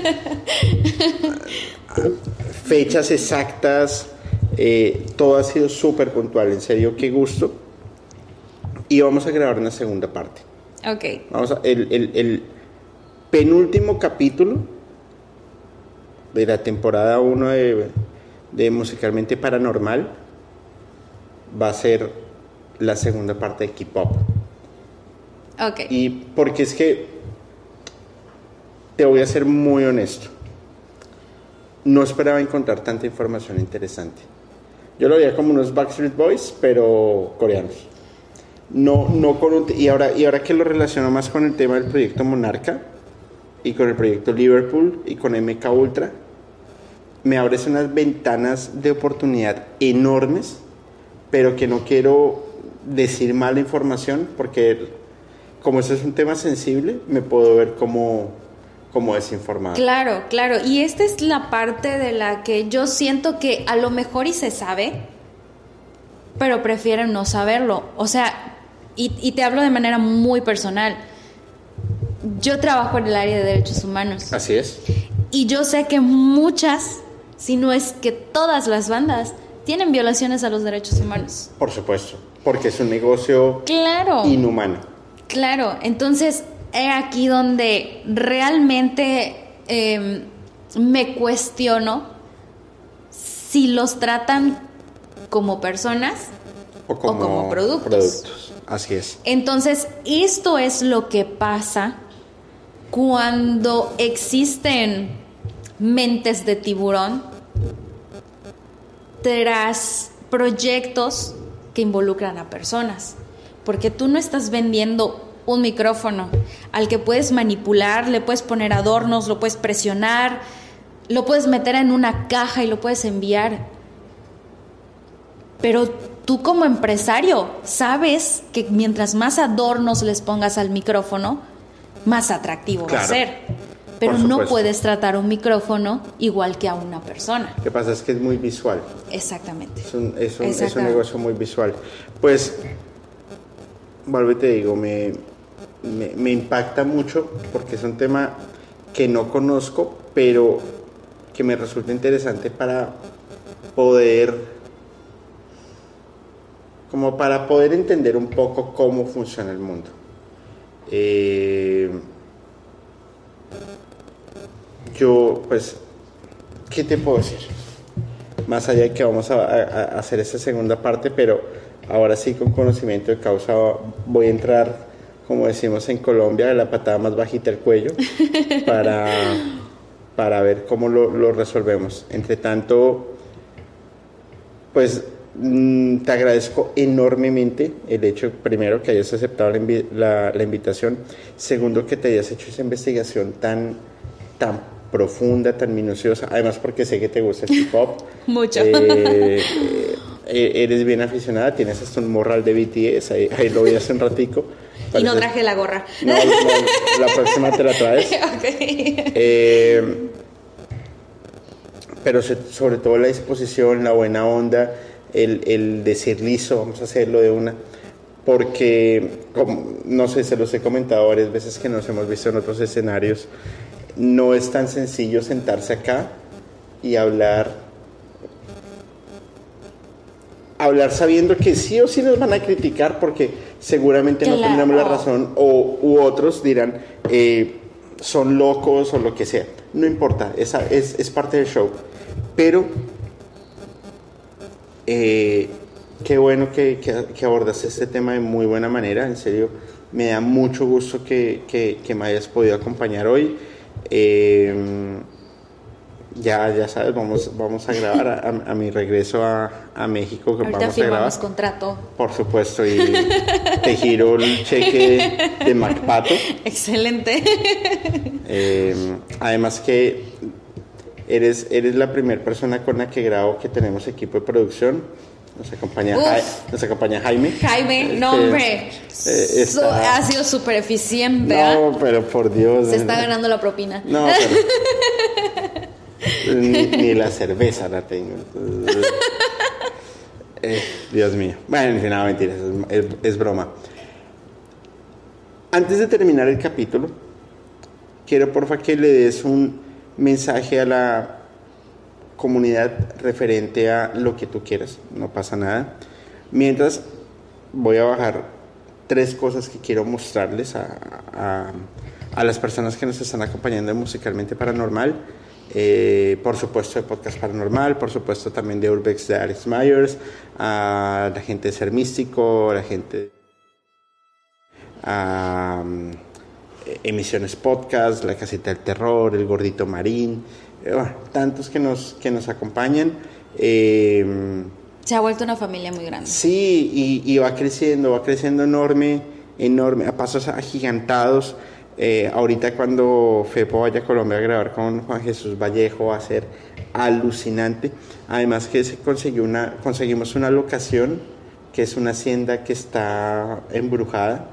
fechas exactas, eh, todo ha sido súper puntual, en serio, qué gusto. Y vamos a grabar una segunda parte. Ok. Vamos a, el, el penúltimo capítulo de la temporada 1 de, Musicalmente Paranormal va a ser la segunda parte de K-Pop. Ok. Y porque es que te voy a ser muy honesto. No esperaba encontrar tanta información interesante. Yo lo veía como unos Backstreet Boys, pero coreanos. No, no con y ahora y ahora que lo relaciono más con el tema del proyecto Monarca y con el proyecto Liverpool y con MK Ultra, me abres unas ventanas de oportunidad enormes, pero que no quiero decir mala información porque como eso es un tema sensible, me puedo ver como, como desinformado. Claro, claro. Y esta es la parte de la que yo siento que a lo mejor y se sabe, pero prefieren no saberlo. O sea, y, y te hablo de manera muy personal. Yo trabajo en el área de derechos humanos. Así es. Y yo sé que muchas sino es que todas las bandas tienen violaciones a los derechos humanos. Por supuesto, porque es un negocio claro, inhumano. Claro, entonces es aquí donde realmente em, me cuestiono si los tratan como personas o como, productos. productos. Así es. Entonces, esto es lo que pasa cuando existen mentes de tiburón tras proyectos que involucran a personas. Porque tú no estás vendiendo un micrófono al que puedes manipular, le puedes poner adornos, lo puedes presionar, lo puedes meter en una caja y lo puedes enviar. Pero tú como empresario sabes que mientras más adornos les pongas al micrófono, más atractivo va a ser pero no puedes tratar un micrófono igual que a una persona. Lo que pasa es que es muy visual. Exactamente. Es un, es un, negocio muy visual. Pues, vuelvo y te digo, me, me, impacta mucho porque es un tema que no conozco, pero que me resulta interesante para poder como para poder entender un poco cómo funciona el mundo. Eh, yo, pues, ¿qué te puedo decir? Más allá de que vamos a, hacer esta segunda parte, pero ahora sí con conocimiento de causa voy a entrar, como decimos en Colombia, de la patada más bajita al cuello para, para ver cómo lo, lo resolvemos. Entre tanto, pues te agradezco enormemente el hecho, primero, que hayas aceptado la, invi- la- la invitación, segundo, que te hayas hecho esa investigación tan, tan profunda, tan minuciosa, además porque sé que te gusta el hip hop. Mucho. Eh, eh, eres bien aficionada, tienes hasta un morral de BTS, ahí, ahí lo vi hace un ratico. Y no traje la gorra. No, no, la próxima te la traes. Eh, pero sobre todo la disposición, la buena onda, el, el decir listo, vamos a hacerlo de una. Porque, como- no sé, se los he comentado varias veces que nos hemos visto en otros escenarios, no es tan sencillo sentarse acá y hablar hablar sabiendo que sí o sí nos van a criticar porque seguramente no Claro. tendremos la razón o u otros dirán eh, son locos o lo que sea. No importa, esa es, es parte del show. Pero eh, qué bueno que, que, que abordas este tema de muy buena manera, en serio. Me da mucho gusto que, me hayas podido acompañar hoy. Eh, ya, ya sabes, vamos, vamos a grabar a, a- a mi regreso a, a México. Que Ahorita vamos a grabar. firmamos contrato. Por supuesto, y te giro el cheque de MacPato. Excelente. Eh, además que eres, eres la primera persona con la que grabo que tenemos equipo de producción. Nos acompaña, nos acompaña Jaime. Jaime, no Este, hombre. eh, está- ha sido súper eficiente. ¿ah? No, pero por Dios. Se está ganando la propina. No, pero- ni, ni la cerveza la tengo. entonces, eh, Dios mío. Bueno, en fin, no, mentira, es, es- es broma. Antes de terminar el capítulo, quiero porfa que le des un mensaje a la comunidad referente a lo que tú quieras, no pasa nada. Mientras voy a bajar tres cosas que quiero mostrarles a, a- las personas que nos están acompañando en Musicalmente Paranormal. Eh, por supuesto de Podcast Paranormal, por supuesto también de Urbex de Alex Myers, a la gente de Ser Místico, a la gente a Emisiones Podcast, La Casita del Terror, El Gordito Marín, eh, bueno, tantos que nos, que nos acompañan. Eh, Se ha vuelto una familia muy grande. Sí, y, y va creciendo, va creciendo enorme, enorme, a pasos agigantados. Eh, ahorita cuando Fepo vaya a Colombia a grabar con Juan Jesús Vallejo va a ser alucinante. Además que se consiguió una, conseguimos una locación que es una hacienda que está embrujada.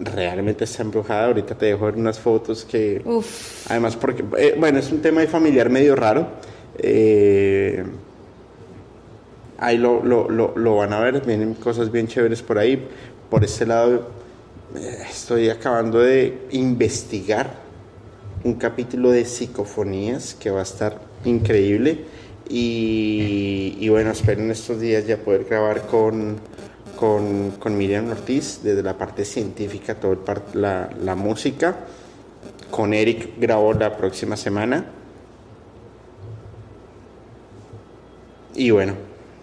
Realmente está embrujada. Ahorita te dejo ver unas fotos que... Uf. Además porque, eh, bueno, es un tema de familiar medio raro. Eh, ahí lo, lo, lo, lo van a ver, vienen cosas bien chéveres por ahí. Por este lado, eh, estoy acabando de investigar un capítulo de psicofonías que va a estar increíble. Y, y bueno, espero en estos días ya poder grabar con, con, con Miriam Ortiz desde la parte científica, toda la, la música. Con Eric grabó la próxima semana. Y bueno,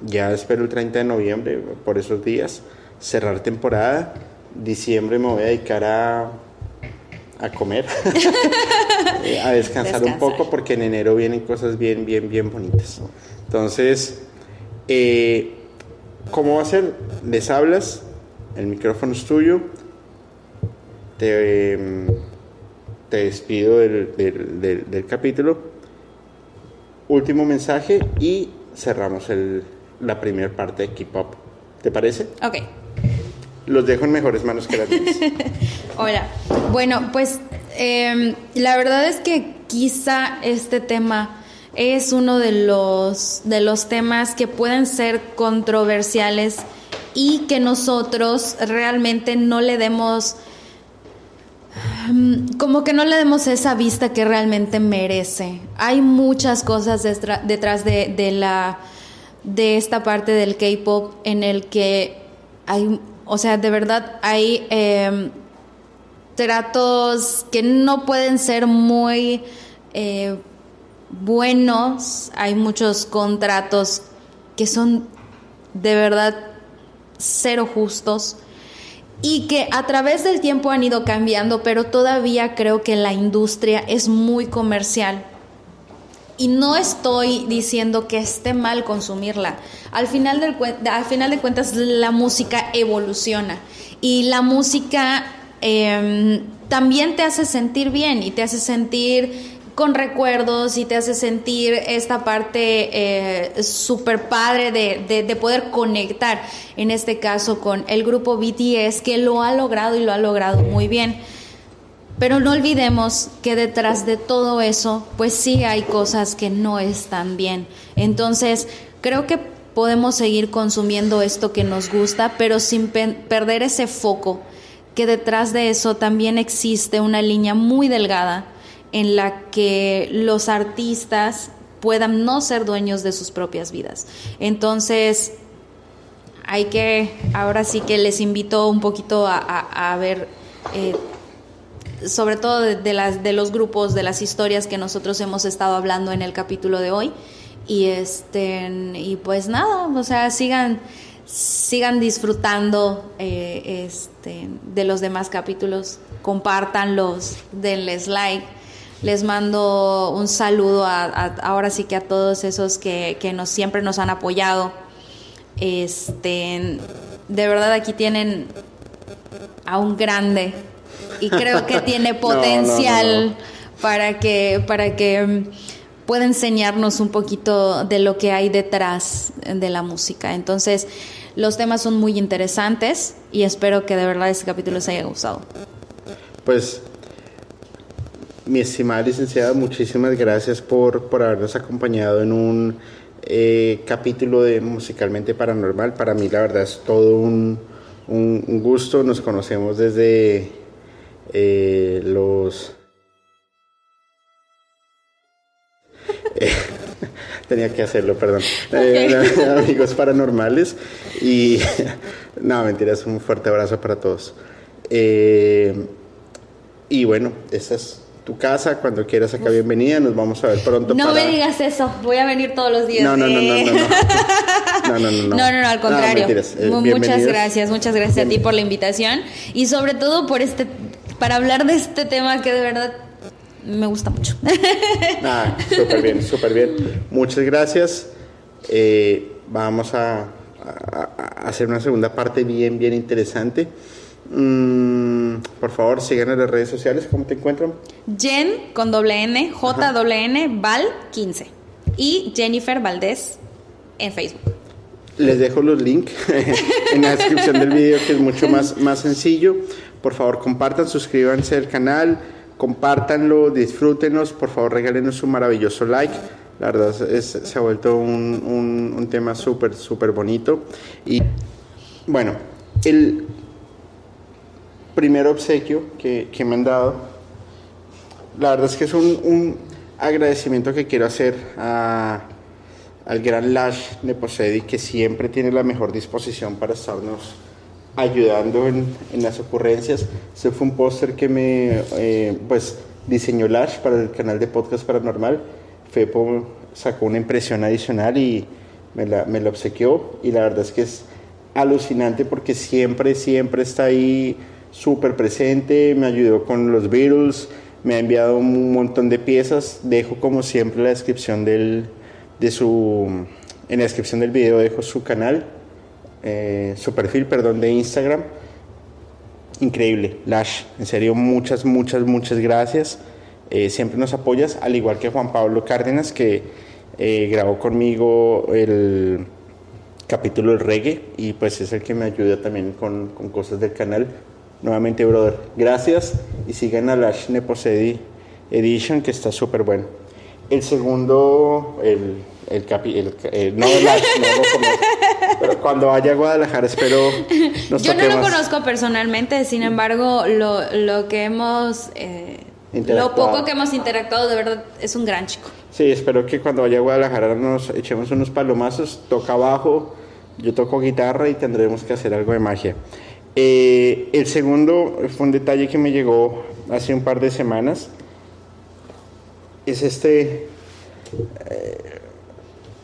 ya espero el 30 de noviembre, por esos días, cerrar temporada. Diciembre me voy a dedicar a, a comer, a descansar, un Descansar. poco, porque en enero vienen cosas bien, bien, bien bonitas. Entonces, eh, ¿cómo va a ser? Les hablas, el micrófono es tuyo, te, em, te despido del, del- del- del capítulo. Último mensaje y cerramos el- la primera parte de Keep Up. ¿Te parece? Ok. Los dejo en mejores manos que las mías. Hola. Bueno, pues em, la verdad es que quizá este tema es uno de los, de los temas que pueden ser controversiales y que nosotros realmente no le demos, mm, como que no le demos esa vista que realmente merece. Hay muchas cosas detrás de, de la de esta parte del K-pop en el que hay, o sea, de verdad hay em, tratos que no pueden ser muy eh, buenos. Hay muchos contratos que son de verdad cero justos y que a través del tiempo han ido cambiando, pero todavía creo que la industria es muy comercial. Y no estoy diciendo que esté mal consumirla. Al final, del, al final de cuentas, la música evoluciona. Y la música em, también te hace sentir bien y te hace sentir con recuerdos y te hace sentir esta parte eh, súper padre de, de, poder conectar, en este caso con el grupo BTS, que lo ha logrado y lo ha logrado muy bien. Pero no olvidemos que detrás de todo eso, pues sí hay cosas que no están bien. Entonces, creo que podemos seguir consumiendo esto que nos gusta, pero sin perder ese foco, que detrás de eso también existe una línea muy delgada en la que los artistas puedan no ser dueños de sus propias vidas. Entonces, hay que, ahora sí que les invito un poquito a, ver, eh, sobre todo de, las, de los grupos, de las historias que nosotros hemos estado hablando en el capítulo de hoy. Y, este, y pues nada, o sea, sigan sigan disfrutando eh, este, de los demás capítulos, compártanlos, denles like les mando un saludo a, ahora sí que a todos esos que, nos siempre nos han apoyado. Este, de verdad aquí tienen a un grande y creo que tiene potencial para que para que pueda enseñarnos un poquito de lo que hay detrás de la música. Entonces, los temas son muy interesantes y espero que de verdad este capítulo les haya gustado. Pues mi estimada licenciada, muchísimas gracias por, por habernos acompañado en un eh, capítulo de Musicalmente Paranormal. Para mí, la verdad, es todo un, un, gusto. Nos conocemos desde eh, los. tenía que hacerlo, perdón. Eh, amigos paranormales. Y. no, mentiras, un fuerte abrazo para todos. y bueno, estas tu casa, cuando quieras acá bienvenida, nos vamos a ver pronto. No me digas eso, voy a venir todos los días. No, no, no, no, no. No, no, no. No, no, al contrario. Eh, muchas gracias, muchas gracias a ti por la invitación y sobre todo por este, para hablar de este tema que de verdad me gusta mucho. Ah, súper bien, súper bien. Muchas gracias. Eh, vamos a, a hacer una segunda parte bien, bien interesante. Mm, por favor, sigan en las redes sociales. ¿Cómo te encuentran? Jen con doble N, J doble N, Val 15. Y Jennifer Valdés en Facebook. Les dejo los links en la descripción del video que es mucho más, más sencillo. Por favor, compartan, suscríbanse al canal, compártanlo, disfrútenos. Por favor, regálenos un maravilloso like. La verdad se ha vuelto un, un, un tema súper, súper bonito. Y bueno, el, primer obsequio que, que, me han dado. La verdad es que es un, un agradecimiento que quiero hacer a, al gran Lash Neposedi, que siempre tiene la mejor disposición para estarnos ayudando en, en las ocurrencias. Ese fue un póster que me eh, pues, diseñó Lash para el canal de podcast paranormal. Fepo sacó una impresión adicional y me la, me la obsequió. Y la verdad es que es alucinante porque siempre, siempre está ahí súper presente, me ayudó con los Beatles, me ha enviado un montón de piezas. Dejo como siempre la descripción del, de su, en la descripción del video dejo su canal, eh, su perfil, perdón, de Instagram. Increíble, Lash, en serio, muchas, muchas, muchas gracias. Eh, siempre nos apoyas, al igual que Juan Pablo Cárdenas, que eh, grabó conmigo el capítulo del reggae y pues es el que me ayuda también con, con cosas del canal. Nuevamente, brother, gracias y sigan a Lash Neposedi Edition, que está súper bueno. El segundo, el, el, capi, el, no Lash, no pero cuando vaya a Guadalajara espero nos Yo no lo conozco personalmente, sin embargo, lo, lo que hemos... Eh, lo poco que hemos interactuado, de verdad, es un gran chico. Sí, espero que cuando vaya a Guadalajara nos echemos unos palomazos, toca bajo, yo toco guitarra y tendremos que hacer algo de magia. Eh, el segundo fue un detalle que me llegó hace un par de semanas. Es este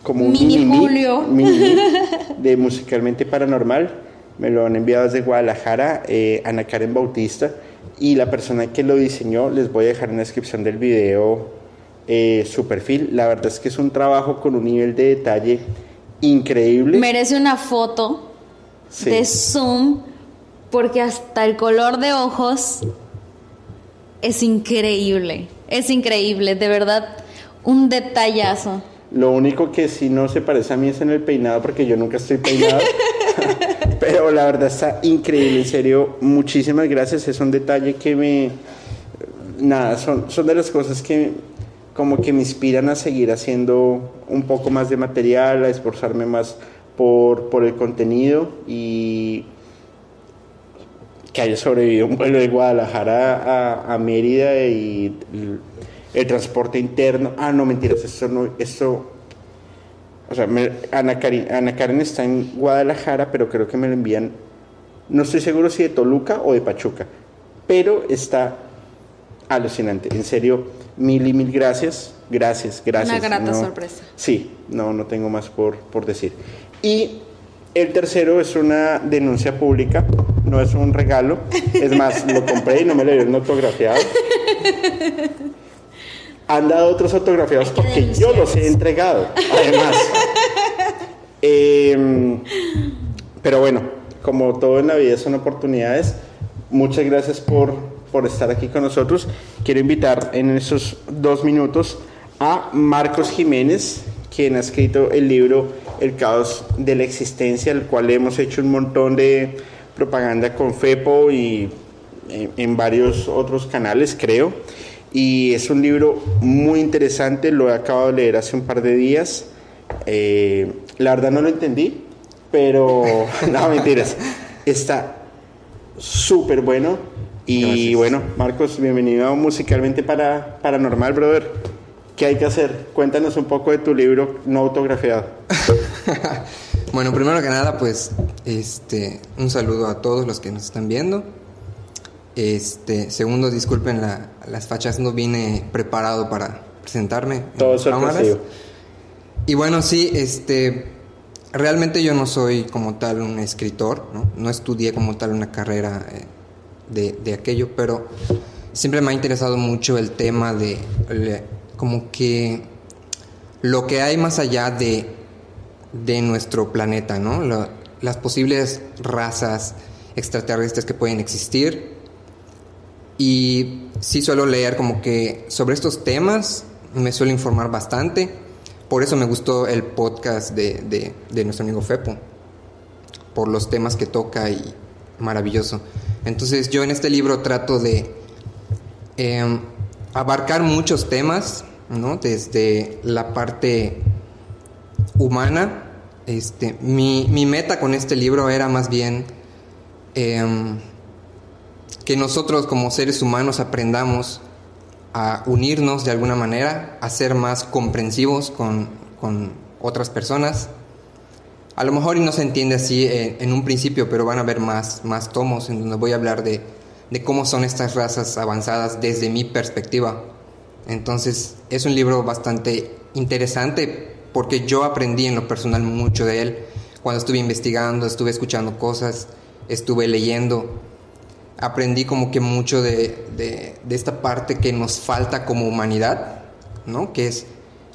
como un mini, Julio de musicalmente paranormal. me lo han enviado desde Guadalajara, eh, Ana Karen Bautista, y la persona que lo diseñó, les voy a dejar en la descripción del video eh, su perfil. La verdad es que es un trabajo con un nivel de detalle increíble. Merece una foto de zoom porque hasta el color de ojos es increíble. Es increíble, de verdad, un detallazo. Lo único que sí no se parece a mí es en el peinado porque yo nunca estoy peinado. Pero la verdad está increíble, en serio. Muchísimas gracias. Es un detalle que me... Nada, son, son de las cosas que como que me inspiran a seguir haciendo un poco más de material, a esforzarme más por, por el contenido y que haya sobrevivido un vuelo de Guadalajara a, a Mérida y el, transporte interno. Ah, no, mentiras, eso no, eso. O sea, Ana, Karen, está en Guadalajara, pero creo que me lo envían. No estoy seguro si de Toluca o de Pachuca, pero está alucinante. En serio, mil y mil gracias. Gracias, gracias. Una grata sorpresa. Sí, no, no tengo más por, por decir. Y el tercero es una denuncia pública no es un regalo. Es más, lo compré y no me lo dieron autografiado. Han dado otros autografiados porque yo los he entregado, además. Em, pero bueno, como todo en la vida son oportunidades, muchas gracias por, por estar aquí con nosotros. Quiero invitar en esos dos minutos a Marcos Jiménez, quien ha escrito el libro El caos de la existencia, el cual hemos hecho un montón de propaganda con FEPO y en, varios otros canales, creo. Y es un libro muy interesante, lo he acabado de leer hace un par de días. Eh, la verdad no lo entendí, pero no, mentiras. Está súper bueno. Y bueno, Marcos, bienvenido Musicalmente para Paranormal, brother. ¿Qué hay que hacer? Cuéntanos un poco de tu libro no autografiado. Bueno, primero que nada, pues, este, un saludo a todos los que nos están viendo. Este, segundo, disculpen las fachas, no vine preparado para presentarme. Todo cámaras. Y bueno, sí, este, realmente yo no soy como tal un escritor, ¿no? No estudié como tal una carrera eh, de, de, aquello, pero siempre me ha interesado mucho el tema de como que lo que hay más allá de de nuestro planeta, ¿no? las posibles razas extraterrestres que pueden existir. Y sí suelo leer como que sobre estos temas me suelo informar bastante. Por eso me gustó el podcast de, nuestro amigo Fepo. Por los temas que toca y maravilloso. Entonces yo en este libro trato de em, abarcar muchos temas, ¿no? Desde la parte humana. Este, mi, meta con este libro era más bien em, que nosotros como seres humanos aprendamos a unirnos de alguna manera, a ser más comprensivos con, otras personas. A lo mejor y no se entiende así en, un principio, pero van a haber más, más tomos en donde voy a hablar de, de cómo son estas razas avanzadas desde mi perspectiva. Entonces es un libro bastante interesante porque yo aprendí en lo personal mucho de él. Cuando estuve investigando, estuve escuchando cosas, estuve leyendo, aprendí como que mucho de, de, esta parte que nos falta como humanidad, ¿no? Que es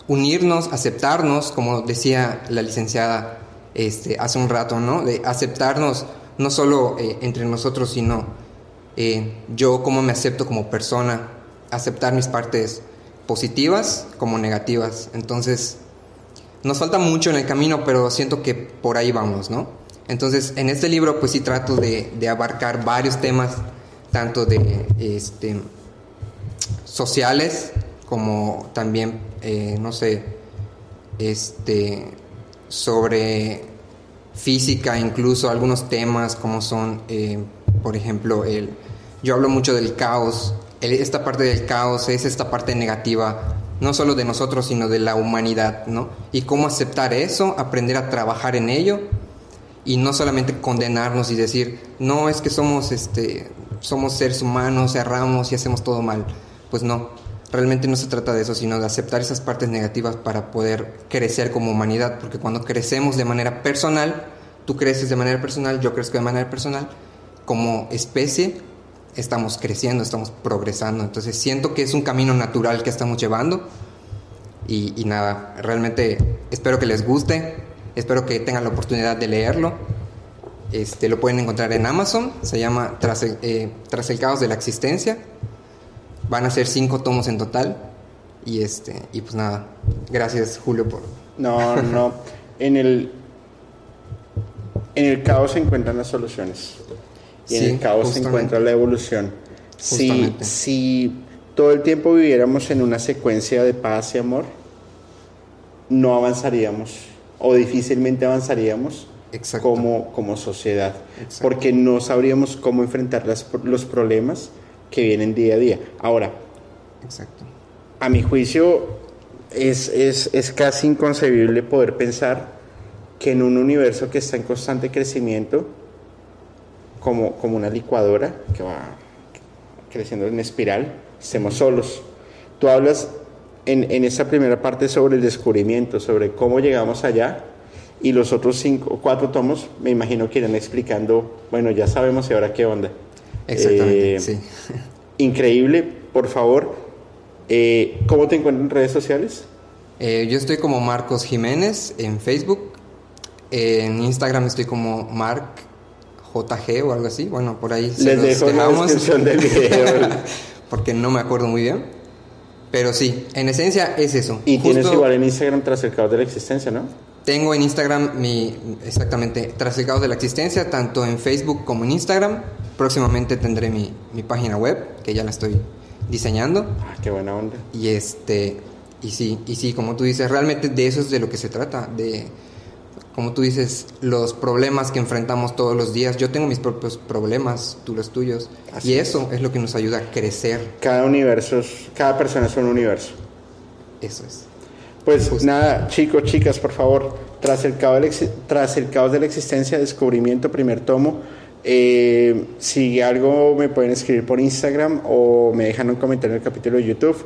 unirnos, aceptarnos, como decía la licenciada este, hace un rato, ¿no? De aceptarnos no solo eh, entre nosotros, sino eh, yo como me acepto como persona, aceptar mis partes positivas como negativas. Entonces, nos falta mucho en el camino, pero siento que por ahí vamos, ¿no? Entonces, en este libro, pues sí trato de, abarcar varios temas, tanto de este, sociales como también, eh, no sé, este, sobre física, incluso algunos temas como son, eh, por ejemplo, el, yo hablo mucho del caos, esta parte del caos es esta parte negativa no solo de nosotros, sino de la humanidad, ¿no? Y cómo aceptar eso, aprender a trabajar en ello y no solamente condenarnos y decir, no, es que somos, este, somos seres humanos, erramos y hacemos todo mal. Pues no, realmente no se trata de eso, sino de aceptar esas partes negativas para poder crecer como humanidad, porque cuando crecemos de manera personal, tú creces de manera personal, yo crezco de manera personal, como especie estamos creciendo, estamos progresando. Entonces siento que es un camino natural que estamos llevando. Y, y, nada, realmente espero que les guste, espero que tengan la oportunidad de leerlo. Este, lo pueden encontrar en Amazon, se llama Tras el, eh, Tras el caos de la existencia. Van a ser cinco tomos en total. Y, este, y pues nada, gracias Julio por... No, no, en el, en el caos se encuentran las soluciones. Y en el caos se encuentra la evolución. Si, si todo el tiempo viviéramos en una secuencia de paz y amor, no avanzaríamos o difícilmente avanzaríamos como, como sociedad, porque no sabríamos cómo enfrentar las, los problemas que vienen día a día. Ahora, Exacto. a mi juicio, es, es, es casi inconcebible poder pensar que en un universo que está en constante crecimiento, como, como una licuadora que va creciendo en espiral, estemos solos. Tú hablas en, en esa primera parte sobre el descubrimiento, sobre cómo llegamos allá, y los otros cinco, cuatro tomos, me imagino que irán explicando, bueno, ya sabemos y ahora qué onda. Exactamente, eh, sí. Increíble, por favor. Eh, ¿Cómo te encuentras en redes sociales? Eh, yo estoy como Marcos Jiménez en Facebook. en Instagram estoy como Mark JG o algo así. Bueno, por ahí Les dejo en la descripción del video. porque no me acuerdo muy bien. Pero sí, en esencia es eso. Y Justo tienes igual en Instagram tras el caos de la existencia, ¿no? Tengo en Instagram mi, exactamente, tras el caos de la existencia, tanto en Facebook como en Instagram. Próximamente tendré mi, mi página web, que ya la estoy diseñando. Ah, qué buena onda. Y este, y sí, y sí, como tú dices, realmente de eso es de lo que se trata, de, como tú dices, los problemas que enfrentamos todos los días. Yo tengo mis propios problemas, tú los tuyos. Así y eso es. es lo que nos ayuda a crecer. Cada universo, es, cada persona es un universo. Eso es. Pues Justo. nada, chicos, chicas, por favor, tras el, caos de la, tras el caos de la existencia, descubrimiento, primer tomo. Eh, si algo me pueden escribir por Instagram o me dejan un comentario en el capítulo de YouTube.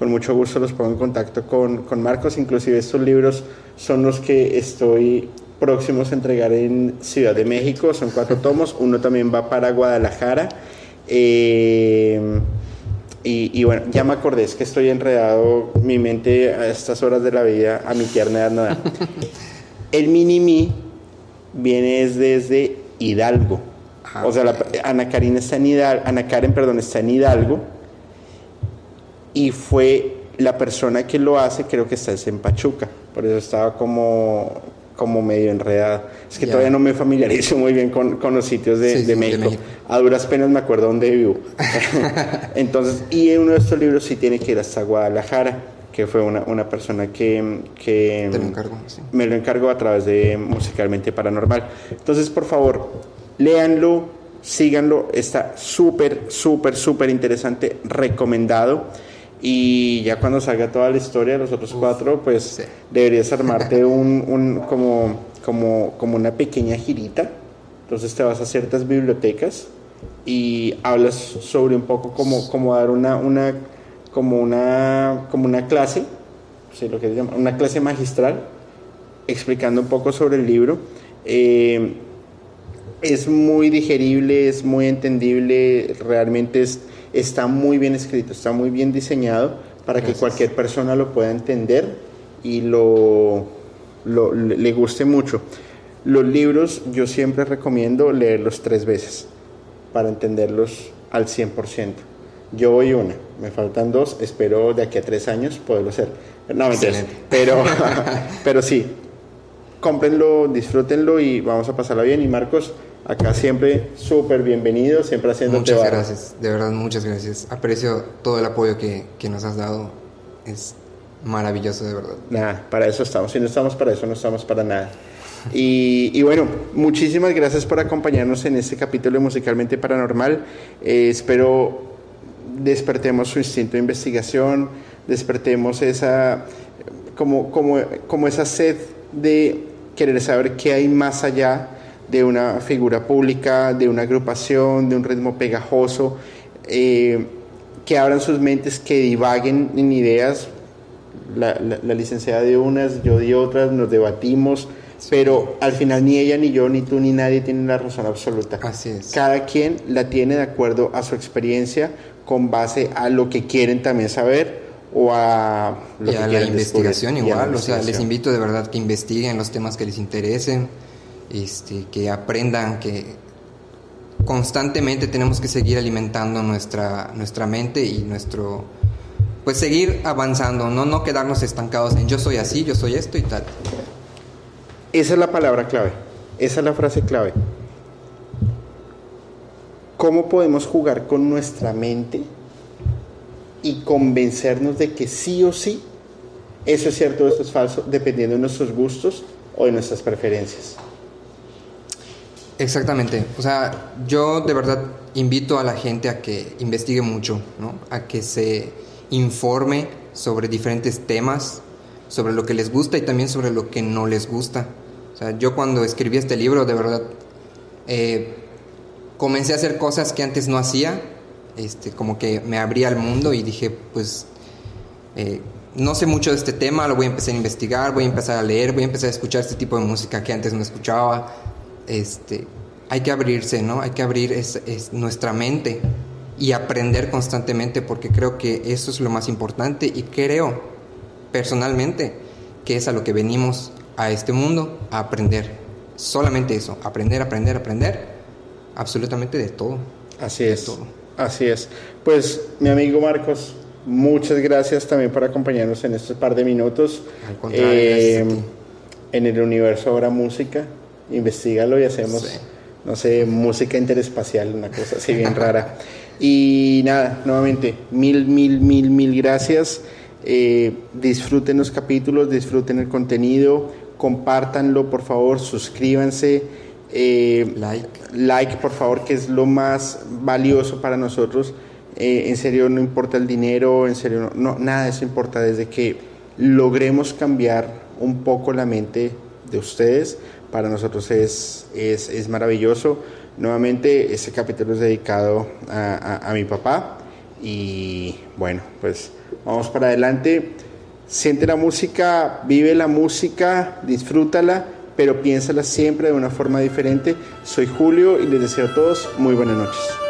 Con mucho gusto los pongo en contacto con, con Marcos. Inclusive estos libros son los que estoy próximos a entregar en Ciudad de México. Son cuatro tomos. Uno también va para Guadalajara. Eh, y, y, bueno, ya me acordé, es que estoy enredado, mi mente a estas horas de la vida, a mi tierna edad no da. El mini-mi viene desde Hidalgo. Ah, o sea, la, Ana, Karen está en Hidalgo, Ana Karen, perdón, está en Hidalgo. Y fue la persona que lo hace, creo que está en Pachuca. Por eso estaba como, como medio enredada. Es que todavía no me familiarizo muy bien con, con los sitios de, Sí, de, sí, México. de México. A duras penas me acuerdo dónde vivo. Entonces, y en uno de estos libros sí tiene que ir hasta Guadalajara, que fue una, una persona que, que lo encargo, sí. me lo encargó a través de Musicalmente Paranormal. Entonces, por favor, léanlo, síganlo, está súper, súper, súper interesante, recomendado. Y ya cuando salga toda la historia de los otros cuatro, pues sí. deberías armarte un, un, como, como, como una pequeña girita. Entonces te vas a ciertas bibliotecas y hablas sobre un poco como, como dar una, una, como una, como una clase, sí, lo que llama, una clase magistral, explicando un poco sobre el libro. Eh, es muy digerible, es muy entendible, realmente es, está muy bien escrito, está muy bien diseñado para Gracias. que cualquier persona lo pueda entender y lo, lo, le guste mucho. Los libros yo siempre recomiendo leerlos tres veces para entenderlos al 100%. Yo voy una, me faltan dos, espero de aquí a tres años poderlo hacer. No, me pero, pero sí, cómprenlo, disfrútenlo y vamos a pasarla bien. Y Marcos, acá siempre súper bienvenido, siempre haciéndote Muchas gracias, de verdad, muchas gracias. Aprecio todo el apoyo que, que, nos has dado. Es maravilloso, de verdad. Nada, para eso estamos. Si no estamos para eso, no estamos para nada. Y, y, bueno, muchísimas gracias por acompañarnos en este capítulo de Musicalmente Paranormal. Eh, espero despertemos su instinto de investigación, despertemos esa, como, como, como esa sed de querer saber qué hay más allá de una figura pública, de una agrupación, de un ritmo pegajoso, eh, que abran sus mentes, que divaguen en ideas. La, la, la licenciada de unas, yo de otras, nos debatimos, pero al final ni ella, ni yo, ni tú, ni nadie tiene la razón absoluta. Así es. Cada quien la tiene de acuerdo a su experiencia, con base a lo que quieren también saber o a lo y a la investigación igual, o sea, les invito de verdad que investiguen los temas que les interesen, este, que aprendan que constantemente tenemos que seguir alimentando nuestra, nuestra mente y nuestro pues seguir avanzando, no no quedarnos estancados en yo soy así, yo soy esto y tal. Esa es la palabra clave, esa es la frase clave. ¿Cómo podemos jugar con nuestra mente y convencernos de que sí o sí eso es cierto o esto es falso, dependiendo de nuestros gustos o de nuestras preferencias? Exactamente. O sea, yo de verdad invito a la gente a que investigue mucho, ¿no? A que se informe sobre diferentes temas, sobre lo que les gusta y también sobre lo que no les gusta. O sea, yo cuando escribí este libro, de verdad, eh, comencé a hacer cosas que antes no hacía, este, como que me abría al mundo y dije, pues, eh, no sé mucho de este tema, lo voy a empezar a investigar, voy a empezar a leer, voy a empezar a escuchar este tipo de música que antes no escuchaba. Este, hay que abrirse, ¿no? Hay que abrir nuestra mente y aprender constantemente porque creo que eso es lo más importante y creo personalmente que es a lo que venimos a este mundo a aprender. Solamente eso, aprender, aprender, aprender absolutamente de todo. Así es. Así es. Pues mi amigo Marcos, muchas gracias también por acompañarnos en estos par de minutos. Eh, en el universo habrá música, investigalo y hacemos, no sé, música interespacial, una cosa así bien rara. Y nada, nuevamente, mil, mil, mil, mil gracias. Eh, disfruten los capítulos, disfruten el contenido, compártanlo, por favor, suscríbanse. Eh, like. Like, por favor, que es lo más valioso para nosotros. Eh, en serio, no importa el dinero, en serio, no, nada de eso importa. Desde que logremos cambiar un poco la mente de ustedes, para nosotros es, es, es maravilloso. Nuevamente, este capítulo es dedicado a, mi papá y bueno, pues vamos para adelante. Siente la música, vive la música, disfrútala, pero piénsala siempre de una forma diferente. Soy Julio y les deseo a todos muy buenas noches.